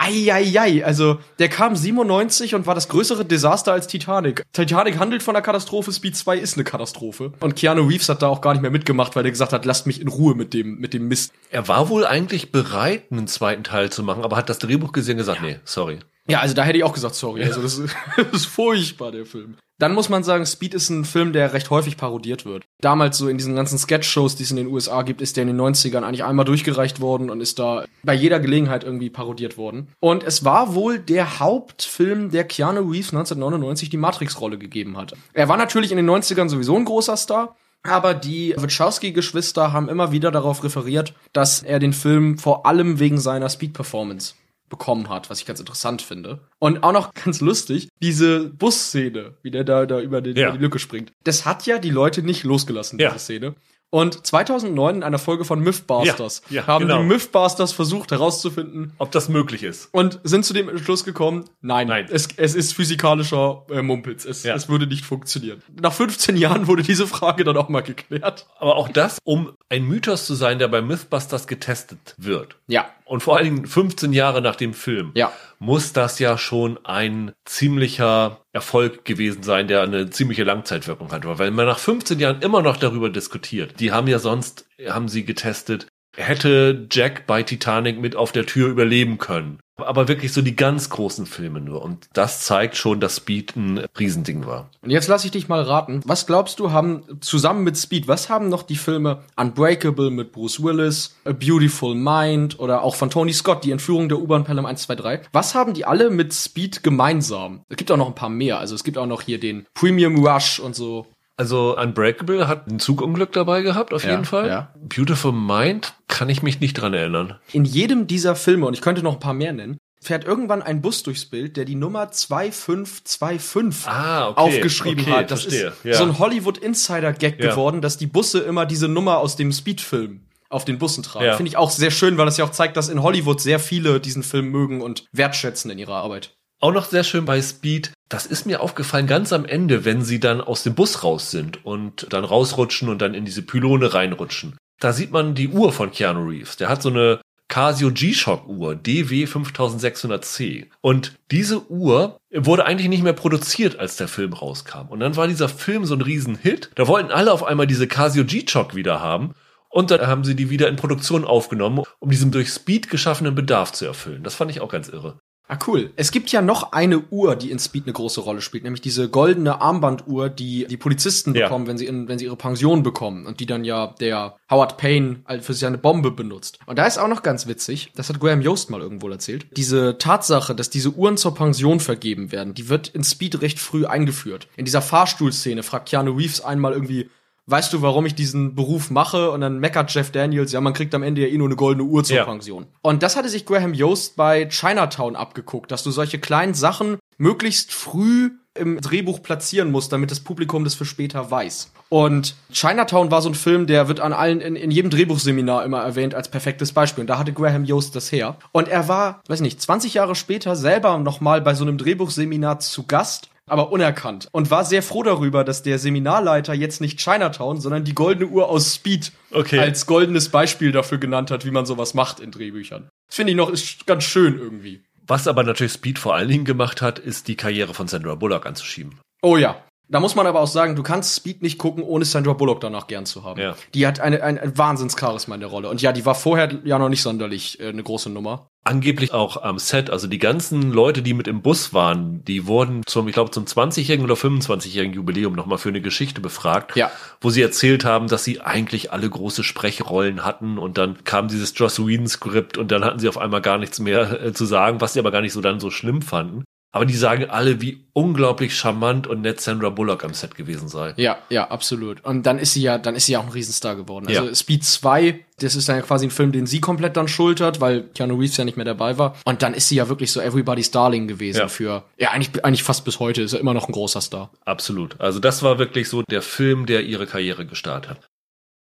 Eieiei, also der kam 97 und war das größere Desaster als Titanic. Titanic handelt von einer Katastrophe, Speed 2 ist eine Katastrophe. Und Keanu Reeves hat da auch gar nicht mehr mitgemacht, weil er gesagt hat, lasst mich in Ruhe mit dem, mit dem Mist. Er war wohl eigentlich bereit, einen zweiten Teil zu machen, aber hat das Drehbuch gesehen und gesagt, nee, sorry. Ja, also da hätte ich auch gesagt, sorry. Also das ist, das ist furchtbar, der Film. Dann muss man sagen, Speed ist ein Film, der recht häufig parodiert wird. Damals so in diesen ganzen Sketch-Shows, die es in den USA gibt, ist der in den 90ern eigentlich einmal durchgereicht worden und ist da bei jeder Gelegenheit irgendwie parodiert worden. Und es war wohl der Hauptfilm, der Keanu Reeves 1999 die Matrix-Rolle gegeben hat. Er war natürlich in den 90ern sowieso ein großer Star. Aber die Wachowski-Geschwister haben immer wieder darauf referiert, dass er den Film vor allem wegen seiner Speed-Performance bekommen hat, was ich ganz interessant finde. Und auch noch ganz lustig, diese Busszene, wie der da, da über, den, Ja. über die Lücke springt. Das hat ja die Leute nicht losgelassen, Ja. diese Szene. Und 2009 in einer Folge von Mythbusters Ja, ja, haben genau. die Mythbusters versucht herauszufinden Ob das möglich ist. und sind zu dem Entschluss gekommen, nein, Nein. Es, es ist physikalischer äh, Mumpitz, es, Ja. es würde nicht funktionieren. Nach 15 Jahren wurde diese Frage dann auch mal geklärt. Aber auch das, um ein Mythos zu sein, der bei Mythbusters getestet wird. Ja. Und vor allen Dingen 15 Jahre nach dem Film. Ja. Muss das ja schon ein ziemlicher Erfolg gewesen sein, der eine ziemliche Langzeitwirkung hat. Weil man nach 15 Jahren immer noch darüber diskutiert. Die haben ja sonst, haben sie getestet, hätte Jack bei Titanic mit auf der Tür überleben können. Aber wirklich so die ganz großen Filme nur. Und das zeigt schon, dass Speed ein Riesending war. Und jetzt lass ich dich mal raten. Was glaubst du, haben zusammen mit Speed, was haben noch die Filme Unbreakable mit Bruce Willis, A Beautiful Mind oder auch von Tony Scott, die Entführung der U-Bahn Pelham 1, 2, 3? Was haben die alle mit Speed gemeinsam? Es gibt auch noch ein paar mehr. Also es gibt auch noch hier den Premium Rush und so. Also Unbreakable hat ein Zugunglück dabei gehabt, auf Ja, jeden Fall. ja. Beautiful Mind kann ich mich nicht dran erinnern. In jedem dieser Filme, und ich könnte noch ein paar mehr nennen, fährt irgendwann ein Bus durchs Bild, der die Nummer 2525 Ah, okay. aufgeschrieben Okay, hat. Das verstehe. ist Ja. so ein Hollywood-Insider-Gag Ja. geworden, dass die Busse immer diese Nummer aus dem Speed-Film auf den Bussen tragen. Ja. Finde ich auch sehr schön, weil das ja auch zeigt, dass in Hollywood sehr viele diesen Film mögen und wertschätzen in ihrer Arbeit. Auch noch sehr schön bei Speed, das ist mir aufgefallen ganz am Ende, wenn sie dann aus dem Bus raus sind und dann rausrutschen und dann in diese Pylone reinrutschen. Da sieht man die Uhr von Keanu Reeves. Der hat so eine Casio G-Shock Uhr, DW 5600C. Und diese Uhr wurde eigentlich nicht mehr produziert, als der Film rauskam. Und dann war dieser Film so ein Riesenhit. Da wollten alle auf einmal diese Casio G-Shock wieder haben. Und dann haben sie die wieder in Produktion aufgenommen, um diesen durch Speed geschaffenen Bedarf zu erfüllen. Das fand ich auch ganz irre. Ah, cool. Es gibt ja noch eine Uhr, die in Speed eine große Rolle spielt, nämlich diese goldene Armbanduhr, die die Polizisten Ja. bekommen, wenn sie, in, wenn sie ihre Pension bekommen und die dann ja der Howard Payne für seine Bombe benutzt. Und da ist auch noch ganz witzig, das hat Graham Yost mal irgendwo erzählt, diese Tatsache, dass diese Uhren zur Pension vergeben werden, die wird in Speed recht früh eingeführt. In dieser Fahrstuhlszene fragt Keanu Reeves einmal irgendwie, weißt du, warum ich diesen Beruf mache? Und dann meckert Jeff Daniels, ja, man kriegt am Ende ja eh nur eine goldene Uhr zur Ja. Pension. Und das hatte sich Graham Yost bei Chinatown abgeguckt, dass du solche kleinen Sachen möglichst früh im Drehbuch platzieren musst, damit das Publikum das für später weiß. Und Chinatown war so ein Film, der wird an allen, in, in jedem Drehbuchseminar immer erwähnt als perfektes Beispiel. Und da hatte Graham Yost das her. Und er war, weiß nicht, 20 Jahre später selber noch mal bei so einem Drehbuchseminar zu Gast aber unerkannt und war sehr froh darüber, dass der Seminarleiter jetzt nicht Chinatown, sondern die goldene Uhr aus Speed Okay. als goldenes Beispiel dafür genannt hat, wie man sowas macht in Drehbüchern. Das finde ich noch ist ganz schön irgendwie. Was aber natürlich Speed vor allen Dingen gemacht hat, ist die Karriere von Sandra Bullock anzuschieben. Oh ja. Da muss man aber auch sagen, du kannst Speed nicht gucken, ohne Sandra Bullock danach gern zu haben. Ja. Die hat eine, ein, ein Wahnsinnscharisma in der Rolle. Und ja, die war vorher ja noch nicht sonderlich äh, eine große Nummer. Angeblich auch am Set, also die ganzen Leute, die mit im Bus waren, die wurden zum, ich glaube, zum 20-jährigen oder 25-jährigen Jubiläum nochmal für eine Geschichte befragt, Ja. wo sie erzählt haben, dass sie eigentlich alle große Sprechrollen hatten und dann kam dieses Joss Whedon-Skript und dann hatten sie auf einmal gar nichts mehr äh, zu sagen, was sie aber gar nicht so dann so schlimm fanden. Aber die sagen alle, wie unglaublich charmant und nett Sandra Bullock am Set gewesen sei. Ja, ja, absolut. Und dann ist sie ja, dann ist sie ja auch ein Riesenstar geworden. Also Ja. Speed 2, das ist dann ja quasi ein Film, den sie komplett dann schultert, weil Keanu Reeves ja nicht mehr dabei war. Und dann ist sie ja wirklich so Everybody's Darling gewesen Ja. für, ja, eigentlich, eigentlich fast bis heute ist er immer noch ein großer Star. Absolut. Also das war wirklich so der Film, der ihre Karriere gestartet hat.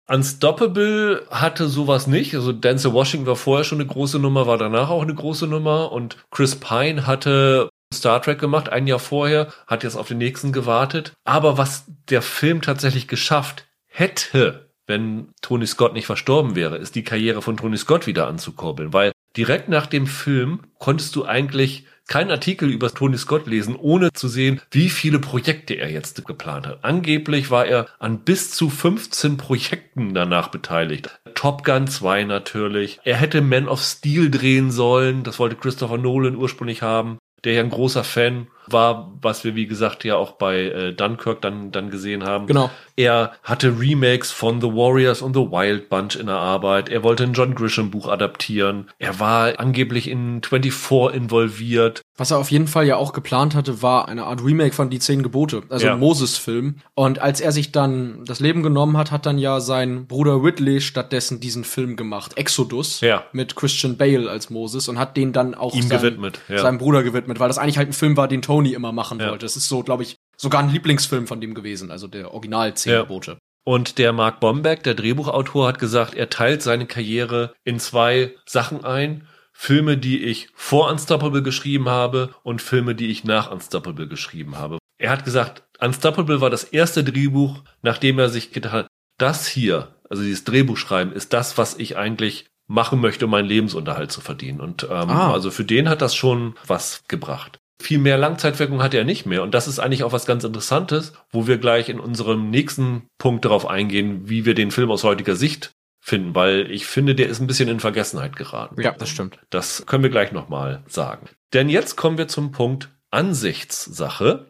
Unstoppable hatte sowas nicht. Also Denzel Washington war vorher schon eine große Nummer, war danach auch eine große Nummer und Chris Pine hatte Star Trek gemacht, ein Jahr vorher, hat jetzt auf den nächsten gewartet. Aber was der Film tatsächlich geschafft hätte, wenn Tony Scott nicht verstorben wäre, ist die Karriere von Tony Scott wieder anzukurbeln, weil direkt nach dem Film konntest du eigentlich keinen Artikel über Tony Scott lesen, ohne zu sehen, wie viele Projekte er jetzt geplant hat. Angeblich war er an bis zu 15 Projekten danach beteiligt. Top Gun 2 natürlich. Er hätte Man of Steel drehen sollen. Das wollte Christopher Nolan ursprünglich haben, der ja ein großer Fan war, was wir wie gesagt ja auch bei äh, Dunkirk dann, dann gesehen haben. Genau. Er hatte Remakes von The Warriors und The Wild Bunch in der Arbeit. Er wollte ein John Grisham Buch adaptieren. Er war angeblich in 24 involviert. Was er auf jeden Fall ja auch geplant hatte, war eine Art Remake von Die Zehn Gebote, also Ja. ein Moses-Film. Und als er sich dann das Leben genommen hat, hat dann ja sein Bruder Whitley stattdessen diesen Film gemacht, Exodus, Ja. mit Christian Bale als Moses und hat den dann auch Ihm seinem, gewidmet, ja. seinem Bruder gewidmet, weil das eigentlich halt ein Film war, den Tony immer machen wollte. Das ist so, glaube ich, sogar ein Lieblingsfilm von dem gewesen, also der Original Zehn. Gebote. Und der Mark Bombeck, der Drehbuchautor, hat gesagt, er teilt seine Karriere in zwei Sachen ein. Filme, die ich vor Unstoppable geschrieben habe und Filme, die ich nach Unstoppable geschrieben habe. Er hat gesagt, Unstoppable war das erste Drehbuch, nachdem er sich gedacht hat, das hier, also dieses Drehbuchschreiben, ist das, was ich eigentlich machen möchte, um meinen Lebensunterhalt zu verdienen. Und ähm, Ah. also für den hat das schon was gebracht. Viel mehr Langzeitwirkung hat er nicht mehr. Und das ist eigentlich auch was ganz Interessantes, wo wir gleich in unserem nächsten Punkt darauf eingehen, wie wir den Film aus heutiger Sicht finden, weil ich finde, der ist ein bisschen in Vergessenheit geraten. Ja, das stimmt. Das können wir gleich nochmal sagen. Denn jetzt kommen wir zum Punkt Ansichtssache.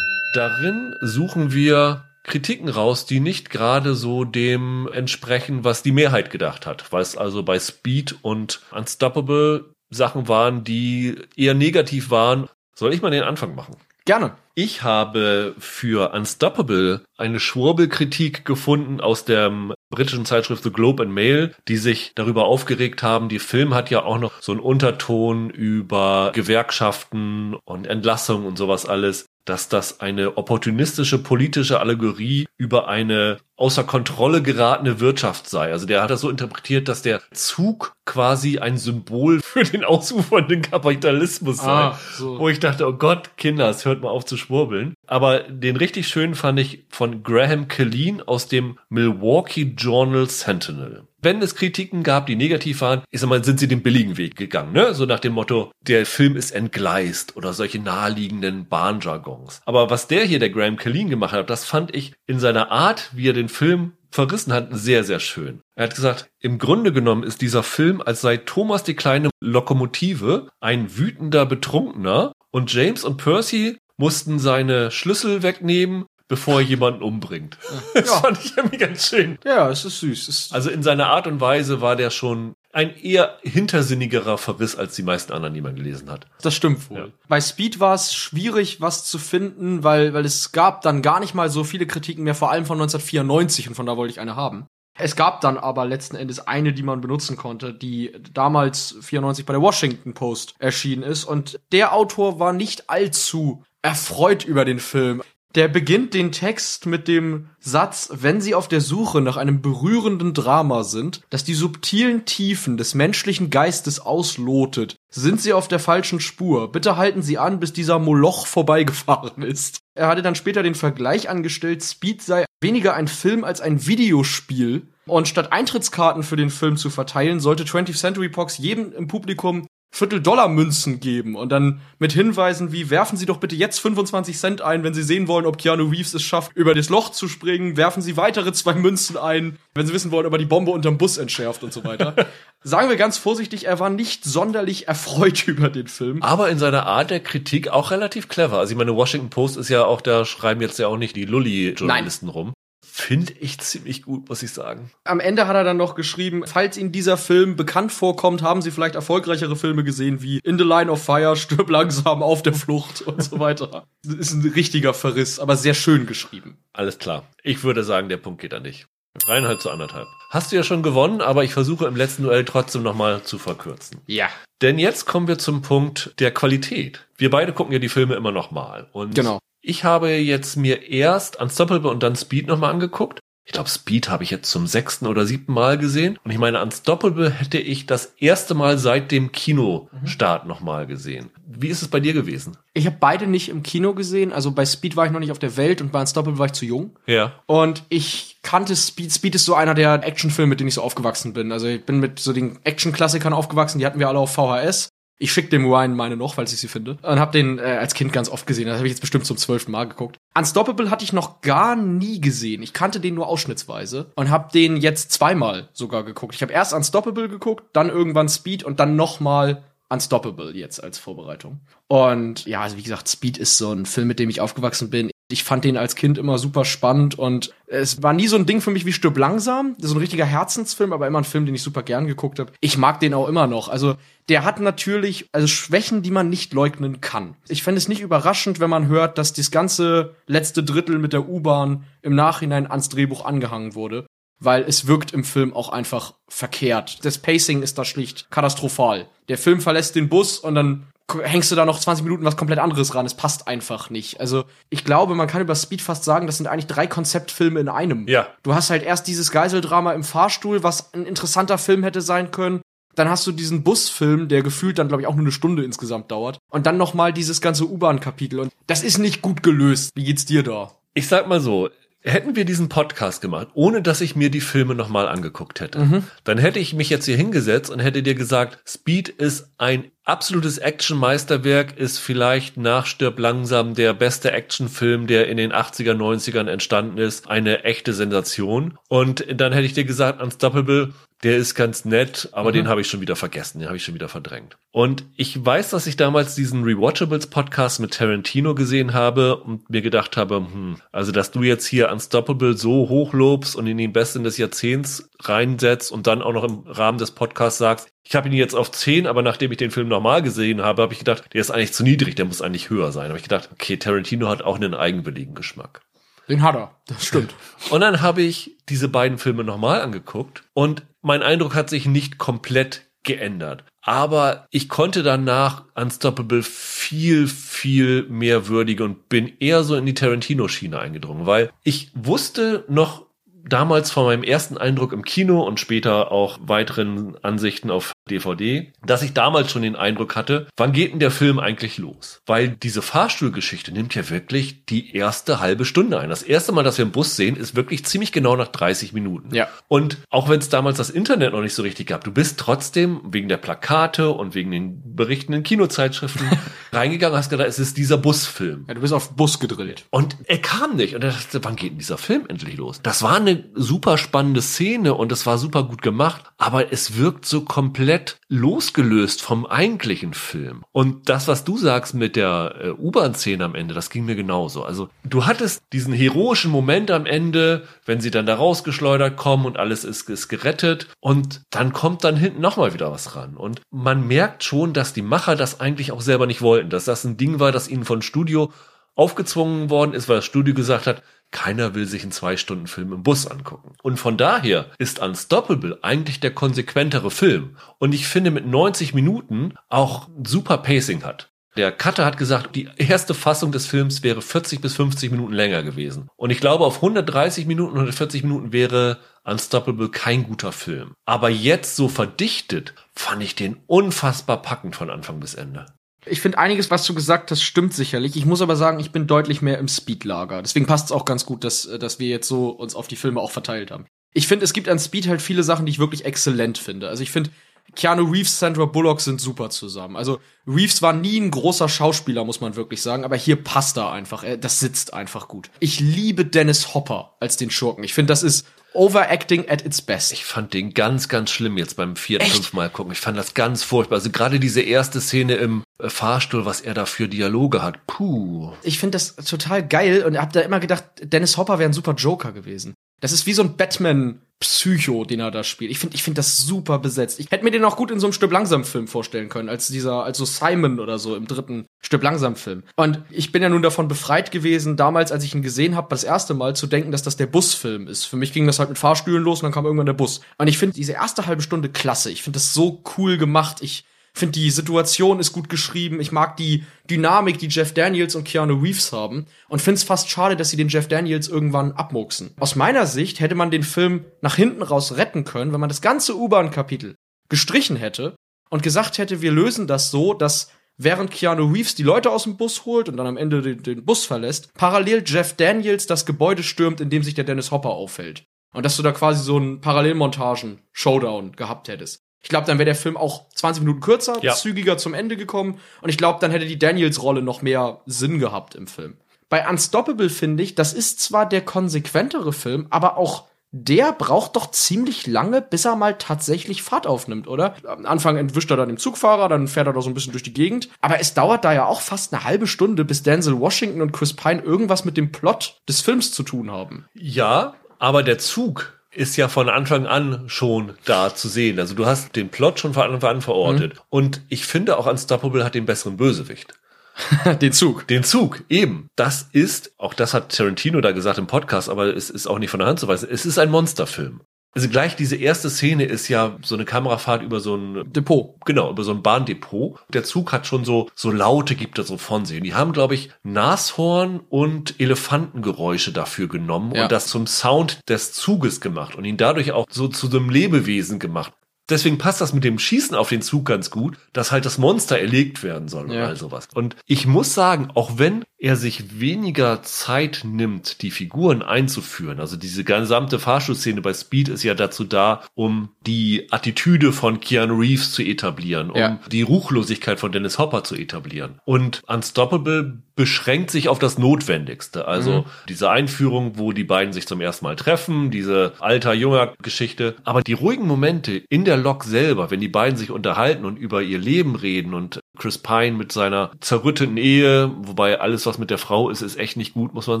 Darin suchen wir Kritiken raus, die nicht gerade so dem entsprechen, was die Mehrheit gedacht hat. Was also bei Speed und Unstoppable Sachen waren, die eher negativ waren. Soll ich mal den Anfang machen? Gerne. Ich habe für Unstoppable eine Schwurbelkritik gefunden aus der britischen Zeitschrift The Globe and Mail, die sich darüber aufgeregt haben, die Film hat ja auch noch so einen Unterton über Gewerkschaften und Entlassung und sowas alles, dass das eine opportunistische politische Allegorie über eine außer Kontrolle geratene Wirtschaft sei. Also der hat das so interpretiert, dass der Zug quasi ein Symbol für den ausufernden Kapitalismus sei. Ah, so. Wo ich dachte, oh Gott, Kinder, es hört mal auf zu schwurbeln. Aber den richtig schönen fand ich von Graham Killeen aus dem Milwaukee Journal Sentinel. Wenn es Kritiken gab, die negativ waren, ich sag mal, sind sie den billigen Weg gegangen, ne? So nach dem Motto, der Film ist entgleist oder solche naheliegenden Bahnjargons. Aber was der hier, der Graham Killeen gemacht hat, das fand ich in seiner Art, wie er den Film verrissen hat, sehr, sehr schön. Er hat gesagt, im Grunde genommen ist dieser Film, als sei Thomas die kleine Lokomotive ein wütender Betrunkener und James und Percy mussten seine Schlüssel wegnehmen, bevor er jemanden umbringt. Das Ja. fand ich irgendwie ganz schön. Ja, es ist süß. Es Also in seiner Art und Weise war der schon ein eher hintersinnigerer Verriss als die meisten anderen, die man gelesen hat. Das stimmt wohl. Ja. Bei Speed war es schwierig, was zu finden, weil, weil es gab dann gar nicht mal so viele Kritiken mehr, vor allem von 1994 und von da wollte ich eine haben. Es gab dann aber letzten Endes eine, die man benutzen konnte, die damals 94 bei der Washington Post erschienen ist und der Autor war nicht allzu erfreut über den Film. Der beginnt den Text mit dem Satz, wenn Sie auf der Suche nach einem berührenden Drama sind, das die subtilen Tiefen des menschlichen Geistes auslotet, sind Sie auf der falschen Spur. Bitte halten Sie an, bis dieser Moloch vorbeigefahren ist. Er hatte dann später den Vergleich angestellt, Speed sei weniger ein Film als ein Videospiel. Und statt Eintrittskarten für den Film zu verteilen, sollte 20th Century Fox jedem im Publikum Viertel-Dollar-Münzen geben und dann mit Hinweisen wie, werfen Sie doch bitte jetzt 25 Cent ein, wenn Sie sehen wollen, ob Keanu Reeves es schafft, über das Loch zu springen, werfen Sie weitere zwei Münzen ein, wenn Sie wissen wollen, ob er die Bombe unterm Bus entschärft und so weiter. Sagen wir ganz vorsichtig, er war nicht sonderlich erfreut über den Film. Aber in seiner Art der Kritik auch relativ clever. Also ich meine, Washington Post ist ja auch, da schreiben jetzt ja auch nicht die Lully-Journalisten rum. Finde ich ziemlich gut, muss ich sagen. Am Ende hat er dann noch geschrieben, falls Ihnen dieser Film bekannt vorkommt, haben Sie vielleicht erfolgreichere Filme gesehen wie In the Line of Fire, Stirb langsam, Auf der Flucht und so weiter. Das ist ein richtiger Verriss, aber sehr schön geschrieben. Alles klar. Ich würde sagen, der Punkt geht an dich. Dreieinhalb zu anderthalb. Hast du ja schon gewonnen, aber ich versuche im letzten Duell trotzdem nochmal zu verkürzen. Ja. Denn jetzt kommen wir zum Punkt der Qualität. Wir beide gucken ja die Filme immer nochmal. Und Genau. ich habe jetzt mir erst Unstoppable und dann Speed nochmal angeguckt. Ich glaube, Speed habe ich jetzt zum sechsten oder siebten Mal gesehen. Und ich meine, Unstoppable hätte ich das erste Mal seit dem Kinostart nochmal gesehen. Wie ist es bei dir gewesen? Ich habe beide nicht im Kino gesehen. Also bei Speed war ich noch nicht auf der Welt und bei Unstoppable war ich zu jung. Ja. Und ich kannte Speed. Speed ist so einer der Actionfilme, mit denen ich so aufgewachsen bin. Also ich bin mit so den Action-Klassikern aufgewachsen. Die hatten wir alle auf VHS. Ich schick dem Ryan meine noch, falls ich sie finde. Und habe den äh, als Kind ganz oft gesehen. Das habe ich jetzt bestimmt zum zwölften Mal geguckt. Unstoppable hatte ich noch gar nie gesehen. Ich kannte den nur ausschnittsweise und habe den jetzt zweimal sogar geguckt. Ich habe erst Unstoppable geguckt, dann irgendwann Speed und dann noch mal Unstoppable jetzt als Vorbereitung. Und ja, also wie gesagt, Speed ist so ein Film, mit dem ich aufgewachsen bin. Ich fand den als Kind immer super spannend und es war nie so ein Ding für mich wie Stirb langsam. Das ist ein richtiger Herzensfilm, aber immer ein Film, den ich super gern geguckt habe. Ich mag den auch immer noch. Also der hat natürlich also Schwächen, die man nicht leugnen kann. Ich fände es nicht überraschend, wenn man hört, dass das ganze letzte Drittel mit der U-Bahn im Nachhinein ans Drehbuch angehangen wurde. Weil es wirkt im Film auch einfach verkehrt. Das Pacing ist da schlicht katastrophal. Der Film verlässt den Bus und dann hängst du da noch 20 Minuten was komplett anderes ran. Es passt einfach nicht. Also ich glaube, man kann über Speed fast sagen, das sind eigentlich drei Konzeptfilme in einem. Ja. Du hast halt erst dieses Geiseldrama im Fahrstuhl, was ein interessanter Film hätte sein können. Dann hast du diesen Busfilm, der gefühlt dann, glaube ich, auch nur eine Stunde insgesamt dauert. Und dann noch mal dieses ganze U-Bahn-Kapitel. Und das ist nicht gut gelöst. Wie geht's dir da? Ich sag mal so, hätten wir diesen Podcast gemacht, ohne dass ich mir die Filme nochmal angeguckt hätte, Mhm. dann hätte ich mich jetzt hier hingesetzt und hätte dir gesagt, Speed ist ein absolutes Action-Meisterwerk, ist vielleicht nach Stirb langsam der beste Actionfilm, der in den 80er, 90ern entstanden ist, eine echte Sensation. Und dann hätte ich dir gesagt, Unstoppable, der ist ganz nett, aber Mhm. den habe ich schon wieder vergessen, den habe ich schon wieder verdrängt. Und ich weiß, dass ich damals diesen Rewatchables Podcast mit Tarantino gesehen habe und mir gedacht habe, hm, also dass du jetzt hier Unstoppable so hochlobst und in den Besten des Jahrzehnts reinsetzt und dann auch noch im Rahmen des Podcasts sagst, ich habe ihn jetzt auf 10, aber nachdem ich den Film nochmal gesehen habe, habe ich gedacht, der ist eigentlich zu niedrig, der muss eigentlich höher sein. Habe ich gedacht, okay, Tarantino hat auch einen eigenwilligen Geschmack. Den hat er. Das stimmt. Und dann habe ich diese beiden Filme nochmal angeguckt und mein Eindruck hat sich nicht komplett geändert. Aber ich konnte danach Unstoppable viel, viel mehr würdigen und bin eher so in die Tarantino-Schiene eingedrungen, weil ich wusste noch damals von meinem ersten Eindruck im Kino und später auch weiteren Ansichten auf DVD, dass ich damals schon den Eindruck hatte, wann geht denn der Film eigentlich los? Weil diese Fahrstuhlgeschichte nimmt ja wirklich die erste halbe Stunde ein. Das erste Mal, dass wir einen Bus sehen, ist wirklich ziemlich genau nach 30 Minuten. Ja. Und auch wenn es damals das Internet noch nicht so richtig gab, du bist trotzdem wegen der Plakate und wegen den berichtenden Kinozeitschriften reingegangen, hast gedacht, es ist dieser Busfilm. Ja, du bist auf Bus gedrillt. Und er kam nicht. Und er dachte, wann geht denn dieser Film endlich los? Das war eine super spannende Szene und es war super gut gemacht, aber es wirkt so komplett losgelöst vom eigentlichen Film. Und das, was du sagst mit der äh, U-Bahn-Szene am Ende, das ging mir genauso. Also du hattest diesen heroischen Moment am Ende, wenn sie dann da rausgeschleudert kommen und alles ist, ist gerettet und dann kommt dann hinten nochmal wieder was ran. Und man merkt schon, dass die Macher das eigentlich auch selber nicht wollten, dass das ein Ding war, das ihnen von Studio aufgezwungen worden ist, weil das Studio gesagt hat, keiner will sich einen Zwei-Stunden-Film im Bus angucken. Und von daher ist Unstoppable eigentlich der konsequentere Film. Und ich finde mit 90 Minuten auch super Pacing hat. Der Cutter hat gesagt, die erste Fassung des Films wäre 40 bis 50 Minuten länger gewesen. Und ich glaube, auf 130 Minuten, 140 Minuten wäre Unstoppable kein guter Film. Aber jetzt so verdichtet fand ich den unfassbar packend von Anfang bis Ende. Ich finde einiges, was du gesagt hast, stimmt sicherlich. Ich muss aber sagen, ich bin deutlich mehr im Speed-Lager. Deswegen passt es auch ganz gut, dass, äh, dass wir jetzt so uns auf die Filme auch verteilt haben. Ich finde, es gibt an Speed halt viele Sachen, die ich wirklich exzellent finde. Also ich finde, Keanu Reeves, Sandra Bullock sind super zusammen. Also Reeves war nie ein großer Schauspieler, muss man wirklich sagen, aber hier passt er einfach. Das sitzt einfach gut. Ich liebe Dennis Hopper als den Schurken. Ich finde, das ist Overacting at its best. Ich fand den ganz, ganz schlimm jetzt beim vierten, fünften Mal gucken. Ich fand das ganz furchtbar. Also gerade diese erste Szene im äh, Fahrstuhl, was er da für Dialoge hat. Puh. Ich finde das total geil und hab da immer gedacht, Dennis Hopper wäre ein super Joker gewesen. Das ist wie so ein Batman Psycho, den er da spielt. Ich finde, ich finde das super besetzt. Ich hätte mir den auch gut in so einem Stück langsam Film vorstellen können, als dieser, als so Simon oder so im dritten Stück langsam Film. Und ich bin ja nun davon befreit gewesen, damals, als ich ihn gesehen habe, das erste Mal zu denken, dass das der Busfilm ist. Für mich ging das halt mit Fahrstühlen los und dann kam irgendwann der Bus. Und ich finde diese erste halbe Stunde klasse. Ich finde das so cool gemacht. Ich finde die Situation ist gut geschrieben. Ich mag die Dynamik, die Jeff Daniels und Keanu Reeves haben und finde es fast schade, dass sie den Jeff Daniels irgendwann abmuchsen. Aus meiner Sicht hätte man den Film nach hinten raus retten können, wenn man das ganze U-Bahn-Kapitel gestrichen hätte und gesagt hätte, wir lösen das so, dass während Keanu Reeves die Leute aus dem Bus holt und dann am Ende den, den Bus verlässt, parallel Jeff Daniels das Gebäude stürmt, in dem sich der Dennis Hopper auffällt. Und dass du da quasi so einen Parallelmontagen-Showdown gehabt hättest. Ich glaube, dann wäre der Film auch 20 Minuten kürzer, Ja. zügiger zum Ende gekommen. Und ich glaube, dann hätte die Daniels-Rolle noch mehr Sinn gehabt im Film. Bei Unstoppable finde ich, das ist zwar der konsequentere Film, aber auch der braucht doch ziemlich lange, bis er mal tatsächlich Fahrt aufnimmt, oder? Am Anfang entwischt er dann den Zugfahrer, dann fährt er da so ein bisschen durch die Gegend. Aber es dauert da ja auch fast eine halbe Stunde, bis Denzel Washington und Chris Pine irgendwas mit dem Plot des Films zu tun haben. Ja, aber der Zug ist ja von Anfang an schon da zu sehen. Also du hast den Plot schon von Anfang an verortet. Und ich finde auch Unstoppable hat den besseren Bösewicht. den Zug. Den Zug, eben. Das ist, auch das hat Tarantino da gesagt im Podcast, aber es ist auch nicht von der Hand zu weisen, es ist ein Monsterfilm. Also gleich diese erste Szene ist ja so eine Kamerafahrt über so ein Depot. Genau, über so ein Bahndepot. Der Zug hat schon so, so Laute gibt er so von sich. Und die haben, glaube ich, Nashorn und Elefantengeräusche dafür genommen Ja. und das zum Sound des Zuges gemacht und ihn dadurch auch so zu einem Lebewesen gemacht. Deswegen passt das mit dem Schießen auf den Zug ganz gut, dass halt das Monster erlegt werden soll Ja. oder all sowas. Und ich muss sagen, auch wenn er sich weniger Zeit nimmt, die Figuren einzuführen, also diese gesamte Fahrstuhlszene bei Speed ist ja dazu da, um die Attitüde von Keanu Reeves zu etablieren, um Ja. die Ruchlosigkeit von Dennis Hopper zu etablieren. Und Unstoppable beschränkt sich auf das Notwendigste. Also diese Einführung, wo die beiden sich zum ersten Mal treffen, diese alter-junger Geschichte. Aber die ruhigen Momente in der Lok selber, wenn die beiden sich unterhalten und über ihr Leben reden und Chris Pine mit seiner zerrütteten Ehe, wobei alles, was mit der Frau ist, ist echt nicht gut, muss man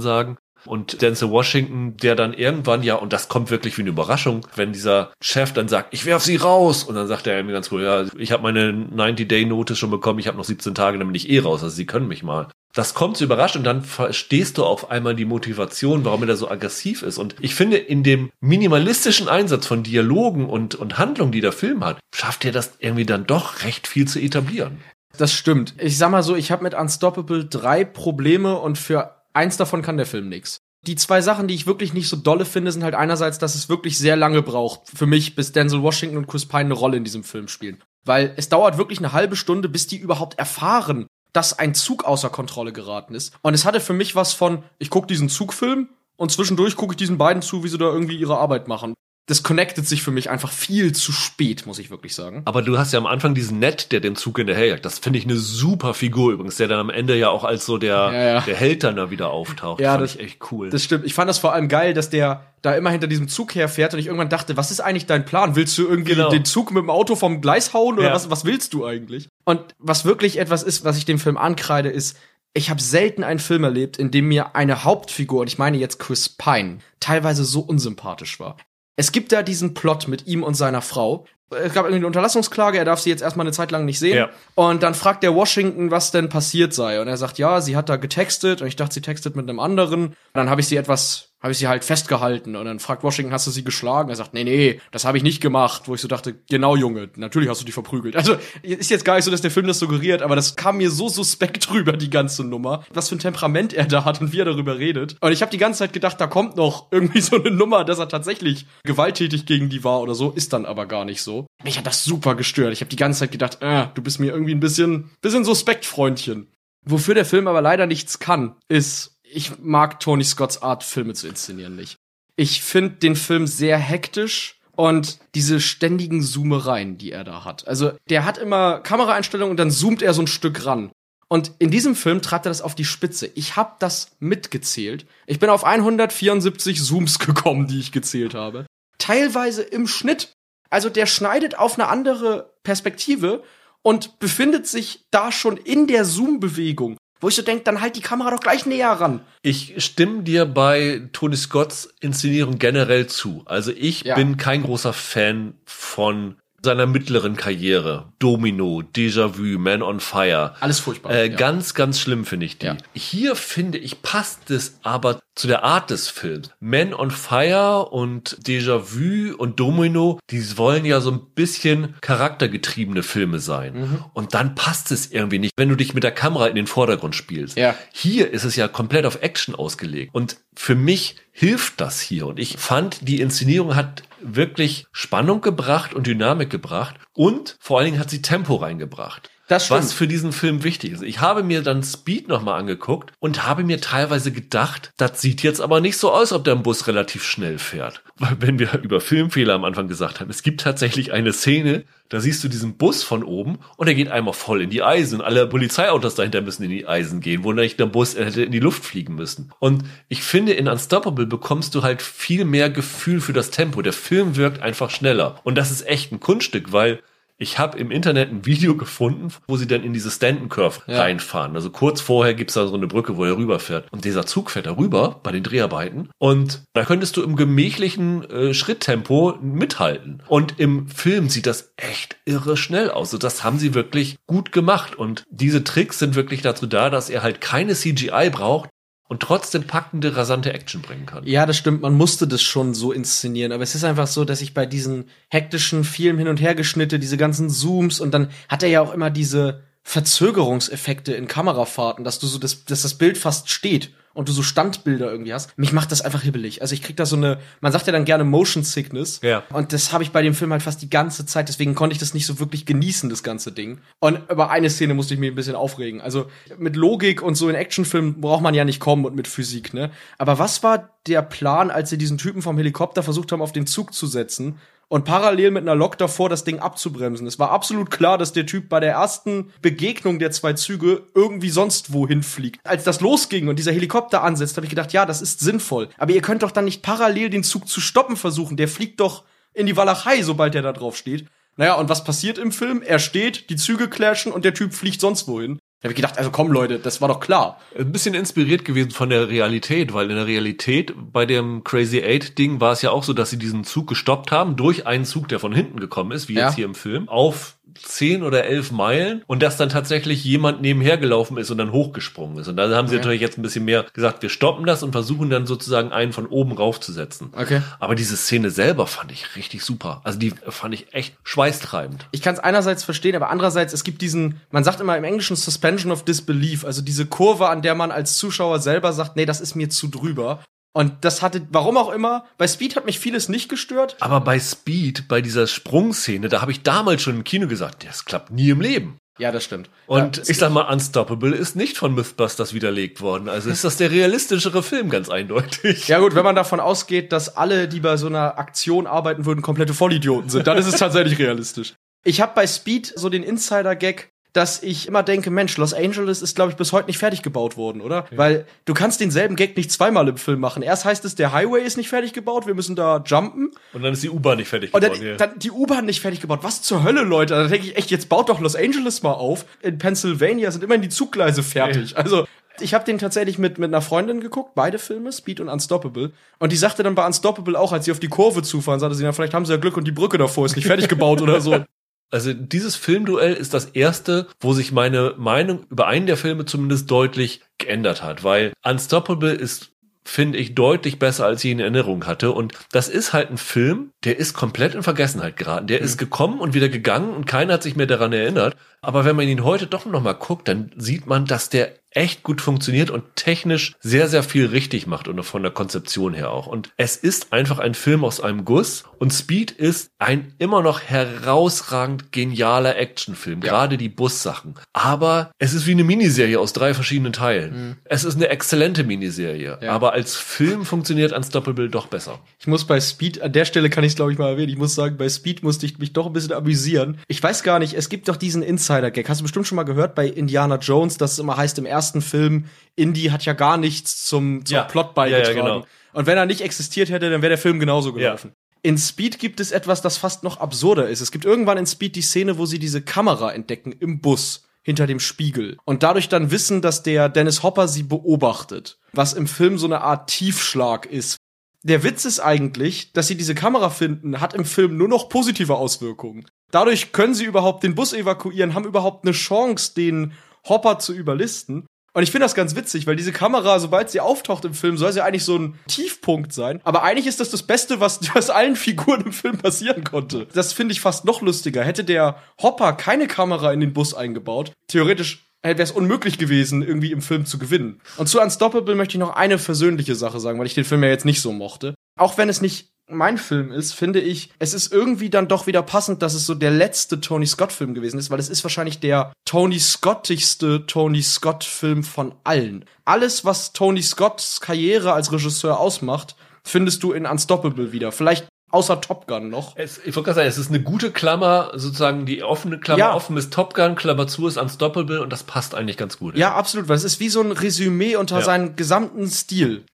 sagen. Und Denzel Washington, der dann irgendwann ja, und das kommt wirklich wie eine Überraschung, wenn dieser Chef dann sagt, ich werf sie raus. Und dann sagt er mir ganz cool, ja, ich habe meine 90-Day-Notice schon bekommen, ich habe noch 17 Tage, dann bin ich eh raus, also sie können mich mal. Das kommt so überrascht und dann verstehst du auf einmal die Motivation, warum er da so aggressiv ist. Und ich finde, in dem minimalistischen Einsatz von Dialogen und, und Handlungen, die der Film hat, schafft er das irgendwie dann doch recht viel zu etablieren. Das stimmt. Ich sag mal so, ich habe mit Unstoppable drei Probleme und für eins davon kann der Film nix. Die zwei Sachen, die ich wirklich nicht so dolle finde, sind halt einerseits, dass es wirklich sehr lange braucht für mich, bis Denzel Washington und Chris Pine eine Rolle in diesem Film spielen. weil es dauert wirklich eine halbe Stunde, bis die überhaupt erfahren, dass ein Zug außer Kontrolle geraten ist. Und es hatte für mich was von, ich gucke diesen Zugfilm und zwischendurch gucke ich diesen beiden zu, wie sie da irgendwie ihre Arbeit machen das connectet sich für mich einfach viel zu spät, muss ich wirklich sagen. Aber du hast ja am Anfang diesen Ned, der dem Zug hinterherjagt. Das finde ich eine super Figur übrigens, der dann am Ende ja auch als so der, Ja, ja. der Held dann da wieder auftaucht. Ja, das- ich echt cool. Das stimmt. Ich fand das vor allem geil, dass der da immer hinter diesem Zug herfährt und ich irgendwann dachte, was ist eigentlich dein Plan? Willst du irgendwie Genau. den Zug mit dem Auto vom Gleis hauen oder Ja. was, was willst du eigentlich? Und was wirklich etwas ist, was ich dem Film ankreide, ist, ich habe selten einen Film erlebt, in dem mir eine Hauptfigur, und ich meine jetzt Chris Pine, teilweise so unsympathisch war. Es gibt da diesen Plot mit ihm und seiner Frau. Es gab irgendwie eine Unterlassungsklage, er darf sie jetzt erstmal eine Zeit lang nicht sehen. Ja. Und dann fragt der Washington, was denn passiert sei. Und er sagt, ja, sie hat da getextet und ich dachte, sie textet mit einem anderen. Und dann habe ich sie etwas, habe ich sie halt festgehalten. Und dann fragt Washington, hast du sie geschlagen? Er sagt, nee, nee, das habe ich nicht gemacht. Wo ich so dachte, genau, Junge, natürlich hast du die verprügelt. Also ist jetzt gar nicht so, dass der Film das suggeriert, aber das kam mir so suspekt rüber, die ganze Nummer. Was für ein Temperament er da hat und wie er darüber redet. Und ich habe die ganze Zeit gedacht, da kommt noch irgendwie so eine Nummer, dass er tatsächlich gewalttätig gegen die war oder so. Ist dann aber gar nicht so. Mich hat das super gestört. Ich habe die ganze Zeit gedacht, äh, du bist mir irgendwie ein bisschen, bisschen suspekt, Freundchen. Wofür der Film aber leider nichts kann, ist, ich mag Tony Scotts Art, Filme zu inszenieren nicht. Ich finde den Film sehr hektisch und diese ständigen Zoomereien, die er da hat. Also, der hat immer Kameraeinstellungen und dann zoomt er so ein Stück ran. Und in diesem Film trat er das auf die Spitze. Ich habe das mitgezählt. Ich bin auf 174 Zooms gekommen, die ich gezählt habe. Teilweise im Schnitt. Also der schneidet auf eine andere Perspektive und befindet sich da schon in der Zoom-Bewegung. Wo ich so denke, dann halt die Kamera doch gleich näher ran. Ich stimme dir bei Tony Scotts Inszenierung generell zu. Also ich Ja. bin kein großer Fan von seiner mittleren Karriere. Domino, Déjà-vu, Man on Fire. Alles furchtbar. Äh, ja. Ganz, ganz schlimm finde ich die. Ja. Hier finde ich, passt es aber zu der Art des Films. Man on Fire und Déjà-vu und Domino, die wollen ja so ein bisschen charaktergetriebene Filme sein. Mhm. Und dann passt es irgendwie nicht, wenn du dich mit der Kamera in den Vordergrund spielst. Ja. Hier ist es ja komplett auf Action ausgelegt. Und für mich hilft das hier. Und ich fand, die Inszenierung hat wirklich Spannung gebracht und Dynamik gebracht. Und vor allen Dingen hat sie Tempo reingebracht. Das. Was für diesen Film wichtig ist. Ich habe mir dann Speed nochmal angeguckt und habe mir teilweise gedacht, das sieht jetzt aber nicht so aus, ob der Bus relativ schnell fährt. Weil wenn wir über Filmfehler am Anfang gesagt haben, es gibt tatsächlich eine Szene, da siehst du diesen Bus von oben und er geht einmal voll in die Eisen. Alle Polizeiautos dahinter müssen in die Eisen gehen, wo nicht der Bus hätte in die Luft fliegen müssen. Und ich finde, in Unstoppable bekommst du halt viel mehr Gefühl für das Tempo. Der Film wirkt einfach schneller. Und das ist echt ein Kunststück, weil ich habe im Internet ein Video gefunden, wo sie dann in diese Stanton Curve Ja. reinfahren. Also kurz vorher gibt's da so eine Brücke, wo er rüberfährt. Und dieser Zug fährt da rüber bei den Dreharbeiten. Und da könntest du im gemächlichen äh, Schritttempo mithalten. Und im Film sieht das echt irre schnell aus. Also das haben sie wirklich gut gemacht. Und diese Tricks sind wirklich dazu da, dass er halt keine CGI braucht und trotzdem packende, rasante Action bringen kann. Ja, das stimmt, man musste das schon so inszenieren, aber es ist einfach so, dass ich bei diesen hektischen, vielen Hin- und Hergeschnitte, diese ganzen Zooms und dann hat er ja auch immer diese Verzögerungseffekte in Kamerafahrten, dass du so das, dass das Bild fast steht und du so Standbilder irgendwie hast. Mich macht das einfach hibbelig. Also ich krieg da so eine, man sagt ja dann gerne Motion Sickness. Ja. Und das habe ich bei dem Film halt fast die ganze Zeit, deswegen konnte ich das nicht so wirklich genießen, das ganze Ding. Und über eine Szene musste ich mich ein bisschen aufregen. Also mit Logik und so in Actionfilmen braucht man ja nicht kommen und mit Physik, ne? Aber was war der Plan, als sie diesen Typen vom Helikopter versucht haben, auf den Zug zu setzen? Und parallel mit einer Lok davor das Ding abzubremsen. Es war absolut klar, dass der Typ bei der ersten Begegnung der zwei Züge irgendwie sonst wohin fliegt. Als das losging und dieser Helikopter ansetzt, habe ich gedacht, ja, das ist sinnvoll. Aber ihr könnt doch dann nicht parallel den Zug zu stoppen versuchen. Der fliegt doch in die Walachei, sobald er da drauf steht. Naja, und was passiert im Film? Er steht, die Züge clashen und der Typ fliegt sonst wohin. Da habe ich gedacht, also komm Leute, das war doch klar. ein bisschen inspiriert gewesen von der Realität, weil in der Realität bei dem Crazy Eight Ding war es ja auch so, dass sie diesen Zug gestoppt haben durch einen Zug, der von hinten gekommen ist, wie Ja. jetzt hier im Film, auf zehn oder elf Meilen und dass dann tatsächlich jemand nebenher gelaufen ist und dann hochgesprungen ist. Und da haben sie Okay. natürlich jetzt ein bisschen mehr gesagt, wir stoppen das und versuchen dann sozusagen einen von oben raufzusetzen. Okay. Aber diese Szene selber fand ich richtig super. Also die fand ich echt schweißtreibend. ich kann es einerseits verstehen, aber andererseits, es gibt diesen, man sagt immer im Englischen Suspension of Disbelief, also diese Kurve, an der man als Zuschauer selber sagt, nee, das ist mir zu drüber. Und das hatte, warum auch immer, bei Speed hat mich vieles nicht gestört. Aber bei Speed, bei dieser Sprungszene, da habe ich damals schon im Kino gesagt, das klappt nie im Leben. Ja, das stimmt. Und ja, ich sag mal, Unstoppable ist nicht von Mythbusters widerlegt worden. Also ist das der realistischere Film, ganz eindeutig. Ja gut, wenn man davon ausgeht, dass alle, die bei so einer Aktion arbeiten würden, komplette Vollidioten sind, dann ist es tatsächlich realistisch. Ich habe bei Speed so den Insider-Gag, dass ich immer denke, Mensch, Los Angeles ist, glaube ich, bis heute nicht fertig gebaut worden, oder? Ja. Weil du kannst denselben Gag nicht zweimal im Film machen. Erst heißt es, der Highway ist nicht fertig gebaut, wir müssen da jumpen. Und dann ist die U-Bahn nicht fertig gebaut. Und dann, ja. dann die U-Bahn nicht fertig gebaut. Was zur Hölle, Leute? Da denke ich echt, jetzt baut doch Los Angeles mal auf. In Pennsylvania sind immerhin die Zuggleise fertig. Ja. Also ich habe den tatsächlich mit, mit einer Freundin geguckt, beide Filme, Speed und Unstoppable. Und die sagte dann bei Unstoppable auch, als sie auf die Kurve zufahren, sagte sie, na, vielleicht haben sie ja Glück und die Brücke davor ist nicht fertig gebaut oder so. Also dieses Filmduell ist das erste, wo sich meine Meinung über einen der Filme zumindest deutlich geändert hat, weil Unstoppable ist finde ich deutlich besser, als ich in Erinnerung hatte. Und das ist halt ein Film, der ist komplett in Vergessenheit geraten. Der mhm. ist gekommen und wieder gegangen und keiner hat sich mehr daran erinnert. Aber wenn man ihn heute doch noch mal guckt, dann sieht man, dass der echt gut funktioniert und technisch sehr, sehr viel richtig macht und von der Konzeption her auch. Und es ist einfach ein Film aus einem Guss und Speed ist ein immer noch herausragend genialer Actionfilm, ja. gerade die Bussachen. Aber es ist wie eine Miniserie aus drei verschiedenen Teilen. Mhm. Es ist eine exzellente Miniserie, ja. aber als Film funktioniert Unstoppable doch besser. Ich muss bei Speed, an der Stelle kann ich es glaube ich mal erwähnen, ich muss sagen, bei Speed musste ich mich doch ein bisschen amüsieren. Ich weiß gar nicht, es gibt doch diesen Insider-Gag, hast du bestimmt schon mal gehört bei Indiana Jones, dass es immer heißt im ersten Film, Indy hat ja gar nichts zum, zum ja. Plot beigetragen. Ja, ja, genau. Und wenn er nicht existiert hätte, dann wäre der Film genauso gelaufen. In Speed gibt es etwas, das fast noch absurder ist. Es gibt irgendwann in Speed die Szene, wo sie diese Kamera entdecken im Bus hinter dem Spiegel und dadurch dann wissen, dass der Dennis Hopper sie beobachtet, was im Film so eine Art Tiefschlag ist. Der Witz ist eigentlich, dass sie diese Kamera finden, hat im Film nur noch positive Auswirkungen. Dadurch können sie überhaupt den Bus evakuieren, haben überhaupt eine Chance, den Hopper zu überlisten. Und ich finde das ganz witzig, weil diese Kamera, sobald sie auftaucht im Film, soll sie eigentlich so ein Tiefpunkt sein. Aber eigentlich ist das das Beste, was, was allen Figuren im Film passieren konnte. Das finde ich fast noch lustiger. Hätte der Hopper keine Kamera in den Bus eingebaut, theoretisch wäre es unmöglich gewesen, irgendwie im Film zu gewinnen. Und zu Unstoppable möchte ich noch eine versöhnliche Sache sagen, weil ich den Film ja jetzt nicht so mochte. Auch wenn es nicht mein Film ist, finde ich, es ist irgendwie dann doch wieder passend, dass es so der letzte Tony Scott-Film gewesen ist, weil es ist wahrscheinlich der Tony Scottigste Tony Scott-Film von allen. Alles, was Tony Scotts Karriere als Regisseur ausmacht, findest du in Unstoppable wieder. Vielleicht außer Top Gun noch. Es, ich wollte gerade sagen, es ist eine gute Klammer, sozusagen die offene Klammer ja. offen ist Top Gun, Klammer zu ist Unstoppable und das passt eigentlich ganz gut. Ja, ja absolut, weil es ist wie so ein Resümee unter ja. seinem gesamten Stil.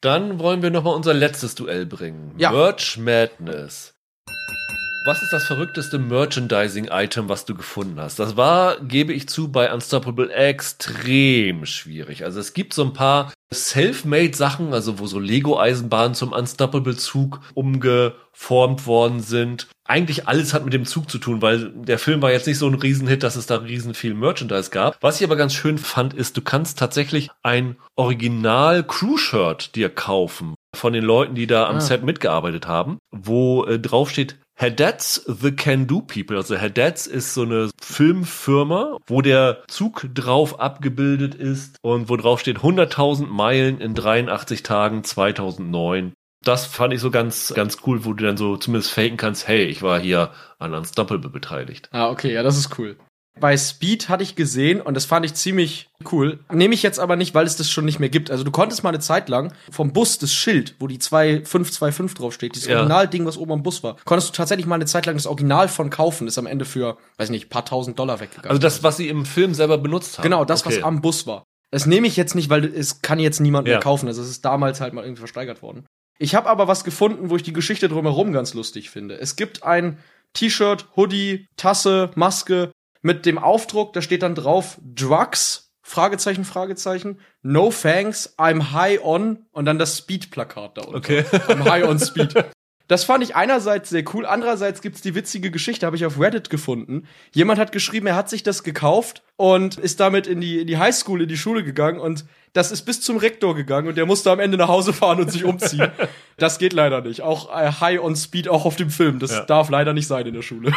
Dann wollen wir noch mal unser letztes Duell bringen. Ja. Merch Madness. Was ist das verrückteste Merchandising-Item, was du gefunden hast? Das war, gebe ich zu, bei Unstoppable extrem schwierig. Also es gibt so ein paar Self-Made-Sachen, also wo so Lego-Eisenbahnen zum Unstoppable-Zug umgeformt worden sind. Eigentlich alles hat mit dem Zug zu tun, weil der Film war jetzt nicht so ein Riesenhit, dass es da riesen viel Merchandise gab. Was ich aber ganz schön fand, ist, du kannst tatsächlich ein Original-Crew-Shirt dir kaufen von den Leuten, die da am ah. Set mitgearbeitet haben, wo äh, drauf steht Haddad's The Can Do People. Also Haddad's ist so eine Filmfirma, wo der Zug drauf abgebildet ist und wo drauf steht 100.000 Meilen in 83 Tagen 2009. Das fand ich so ganz, ganz cool, wo du dann so zumindest faken kannst, hey, ich war hier an Unstoppable beteiligt. Ah, okay, ja, das ist cool. Bei Speed hatte ich gesehen und das fand ich ziemlich cool. Nehme ich jetzt aber nicht, weil es das schon nicht mehr gibt. Also du konntest mal eine Zeit lang vom Bus das Schild, wo die 2525 draufsteht, dieses ja. Originalding, was oben am Bus war, konntest du tatsächlich mal eine Zeit lang das Original von kaufen. ist am Ende für, weiß nicht, paar tausend Dollar weggegangen. Also das, was sie im Film selber benutzt haben. Genau, das, okay. was am Bus war. Das nehme ich jetzt nicht, weil es kann jetzt niemand ja. mehr kaufen. Also es ist damals halt mal irgendwie versteigert worden. Ich habe aber was gefunden, wo ich die Geschichte drumherum ganz lustig finde. Es gibt ein T-Shirt, Hoodie, Tasse, Maske mit dem Aufdruck, da steht dann drauf Drugs, Fragezeichen, Fragezeichen, No thanks, I'm high on und dann das Speed-Plakat da unten. Okay. I'm high on Speed. Das fand ich einerseits sehr cool, andererseits gibt's die witzige Geschichte, habe ich auf Reddit gefunden. Jemand hat geschrieben, er hat sich das gekauft und ist damit in die, in die Highschool, in die Schule gegangen und das ist bis zum Rektor gegangen und der musste am Ende nach Hause fahren und sich umziehen. das geht leider nicht. Auch äh, High on Speed, auch auf dem Film. Das ja. darf leider nicht sein in der Schule.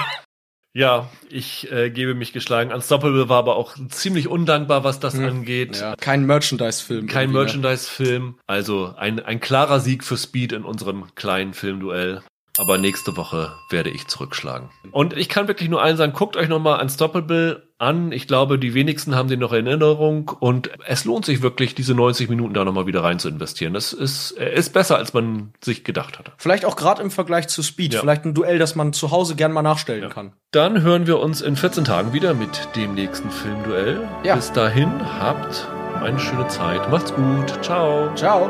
Ja, ich äh, gebe mich geschlagen. Unstoppable war aber auch ziemlich undankbar, was das Hm. angeht. Ja, kein Merchandise-Film. Kein ne? Merchandise-Film. Also ein, ein klarer Sieg für Speed in unserem kleinen Filmduell. Aber nächste Woche werde ich zurückschlagen. Und ich kann wirklich nur allen sagen, guckt euch nochmal Unstoppable an. Ich glaube, die wenigsten haben den noch in Erinnerung. Und es lohnt sich wirklich, diese 90 Minuten da nochmal wieder rein zu investieren. Das ist, er ist besser, als man sich gedacht hatte. Vielleicht auch gerade im Vergleich zu Speed. Ja. Vielleicht ein Duell, das man zu Hause gern mal nachstellen kann. Dann hören wir uns in 14 Tagen wieder mit dem nächsten Filmduell. Ja. Bis dahin, habt eine schöne Zeit. Macht's gut. Ciao. Ciao.